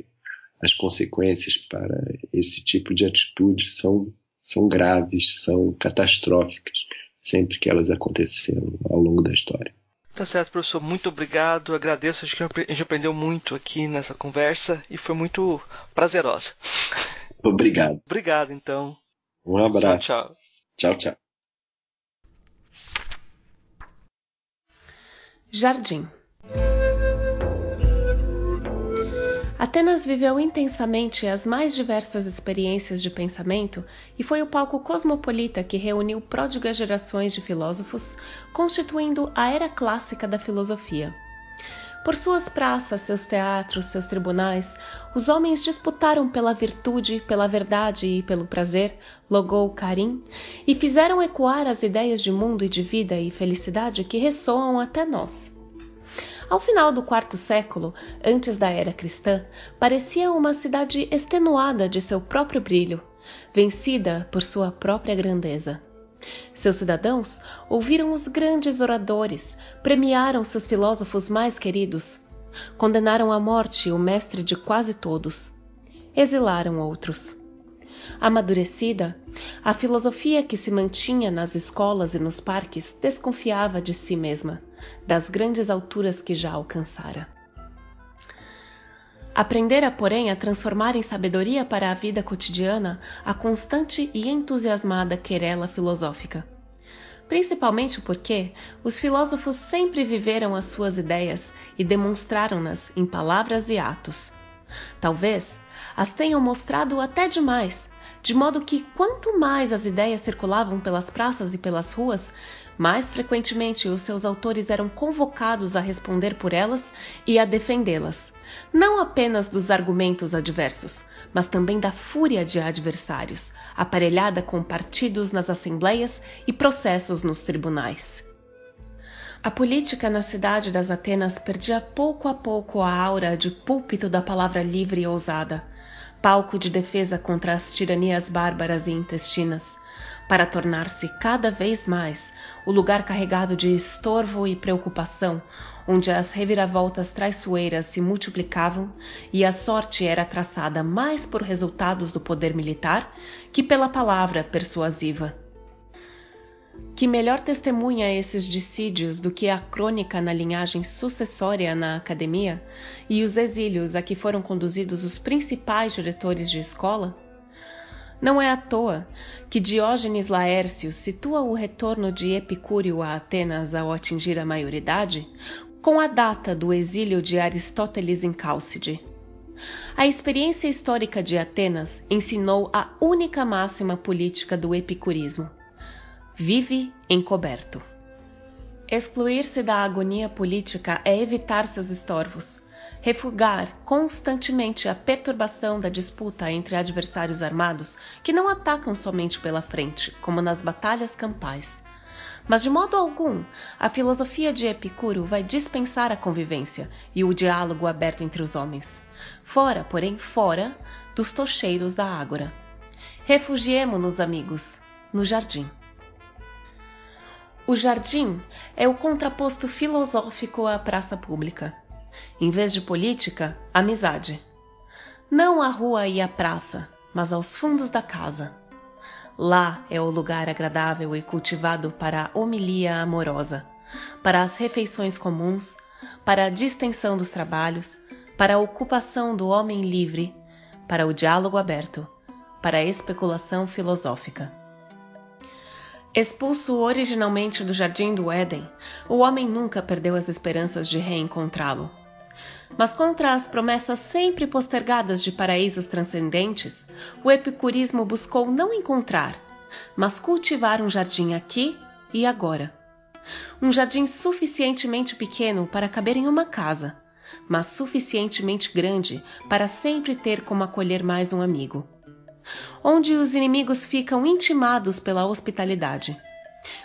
as consequências para esse tipo de atitude são, são graves, são catastróficas, sempre que elas aconteceram ao longo da história. Tá certo, professor. Muito obrigado. Agradeço. Acho que a gente aprendeu muito aqui nessa conversa e foi muito prazerosa. Obrigado. Obrigado, então. Um abraço. Tchau, tchau. Tchau, tchau. Jardim. Atenas viveu intensamente as mais diversas experiências de pensamento e foi o palco cosmopolita que reuniu pródigas gerações de filósofos, constituindo a era clássica da filosofia. Por suas praças, seus teatros, seus tribunais, os homens disputaram pela virtude, pela verdade e pelo prazer, logou Karim, e fizeram ecoar as ideias de mundo e de vida e felicidade que ressoam até nós. Ao final do quarto século, antes da era cristã, parecia uma cidade extenuada de seu próprio brilho, vencida por sua própria grandeza. Seus cidadãos ouviram os grandes oradores, premiaram seus filósofos mais queridos, condenaram à morte o mestre de quase todos, exilaram outros. Amadurecida, a filosofia que se mantinha nas escolas e nos parques desconfiava de si mesma, das grandes alturas que já alcançara. Aprendera, porém, a transformar em sabedoria para a vida cotidiana a constante e entusiasmada querela filosófica. Principalmente porque os filósofos sempre viveram as suas ideias e demonstraram-nas em palavras e atos. Talvez as tenham mostrado até demais, de modo que quanto mais as ideias circulavam pelas praças e pelas ruas, mais frequentemente os seus autores eram convocados a responder por elas e a defendê-las, não apenas dos argumentos adversos, mas também da fúria de adversários, aparelhada com partidos nas assembleias e processos nos tribunais. A política na cidade das Atenas perdia pouco a pouco a aura de púlpito da palavra livre e ousada, palco de defesa contra as tiranias bárbaras e intestinas, para tornar-se cada vez mais o lugar carregado de estorvo e preocupação, onde as reviravoltas traiçoeiras se multiplicavam e a sorte era traçada mais por resultados do poder militar que pela palavra persuasiva. Que melhor testemunha esses dissídios do que a crônica na linhagem sucessória na academia e os exílios a que foram conduzidos os principais diretores de escola? Não é à toa que Diógenes Laércio situa o retorno de Epicúrio a Atenas ao atingir a maioridade com a data do exílio de Aristóteles em Cálcide. A experiência histórica de Atenas ensinou a única máxima política do epicurismo: vive encoberto. Excluir-se da agonia política é evitar seus estorvos, refugar constantemente a perturbação da disputa entre adversários armados que não atacam somente pela frente, como nas batalhas campais. Mas de modo algum, a filosofia de Epicuro vai dispensar a convivência e o diálogo aberto entre os homens. Fora, porém, fora dos tocheiros da ágora. Refugiemo-nos, amigos, no jardim. O jardim é o contraposto filosófico à praça pública. Em vez de política, amizade. Não à rua e à praça, mas aos fundos da casa. Lá é o lugar agradável e cultivado para a homilia amorosa, para as refeições comuns, para a distensão dos trabalhos, para a ocupação do homem livre, para o diálogo aberto, para a especulação filosófica. Expulso originalmente do jardim do Éden, o homem nunca perdeu as esperanças de reencontrá-lo. Mas contra as promessas sempre postergadas de paraísos transcendentes, o epicurismo buscou não encontrar, mas cultivar um jardim aqui e agora. Um jardim suficientemente pequeno para caber em uma casa, mas suficientemente grande para sempre ter como acolher mais um amigo onde os inimigos ficam intimados pela hospitalidade.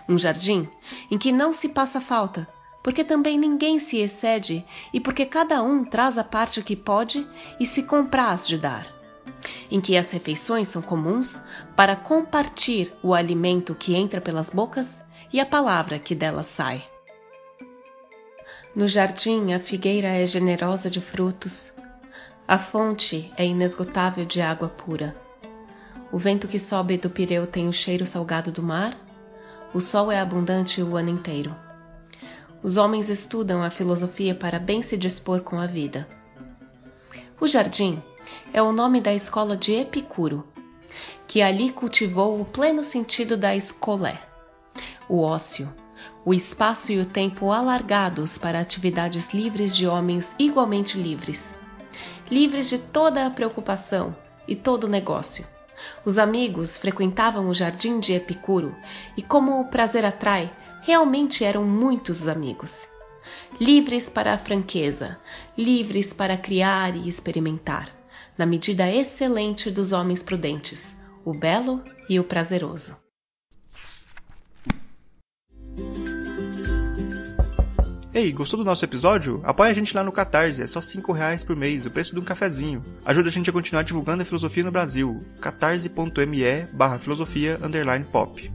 Um jardim em que não se passa falta, porque também ninguém se excede e porque cada um traz a parte que pode e se compraz de dar. Em que as refeições são comuns para compartir o alimento que entra pelas bocas e a palavra que delas sai. No jardim a figueira é generosa de frutos, a fonte é inesgotável de água pura. O vento que sobe do Pireu tem o cheiro salgado do mar. O sol é abundante o ano inteiro. Os homens estudam a filosofia para bem se dispor com a vida. O jardim é o nome da escola de Epicuro, que ali cultivou o pleno sentido da escolé, o ócio, o espaço e o tempo alargados para atividades livres de homens igualmente livres, livres de toda a preocupação e todo o negócio os amigos frequentavam o jardim de Epicuro e, como o prazer atrai, realmente eram muitos amigos. Livres para a franqueza, livres para criar e experimentar, na medida excelente dos homens prudentes, o belo e o prazeroso. Ei, gostou do nosso episódio? Apoie a gente lá no Catarse, é só 5 reais por mês, o preço de um cafezinho. Ajuda a gente a continuar divulgando a filosofia no Brasil. catarse.me barra filosofia pop.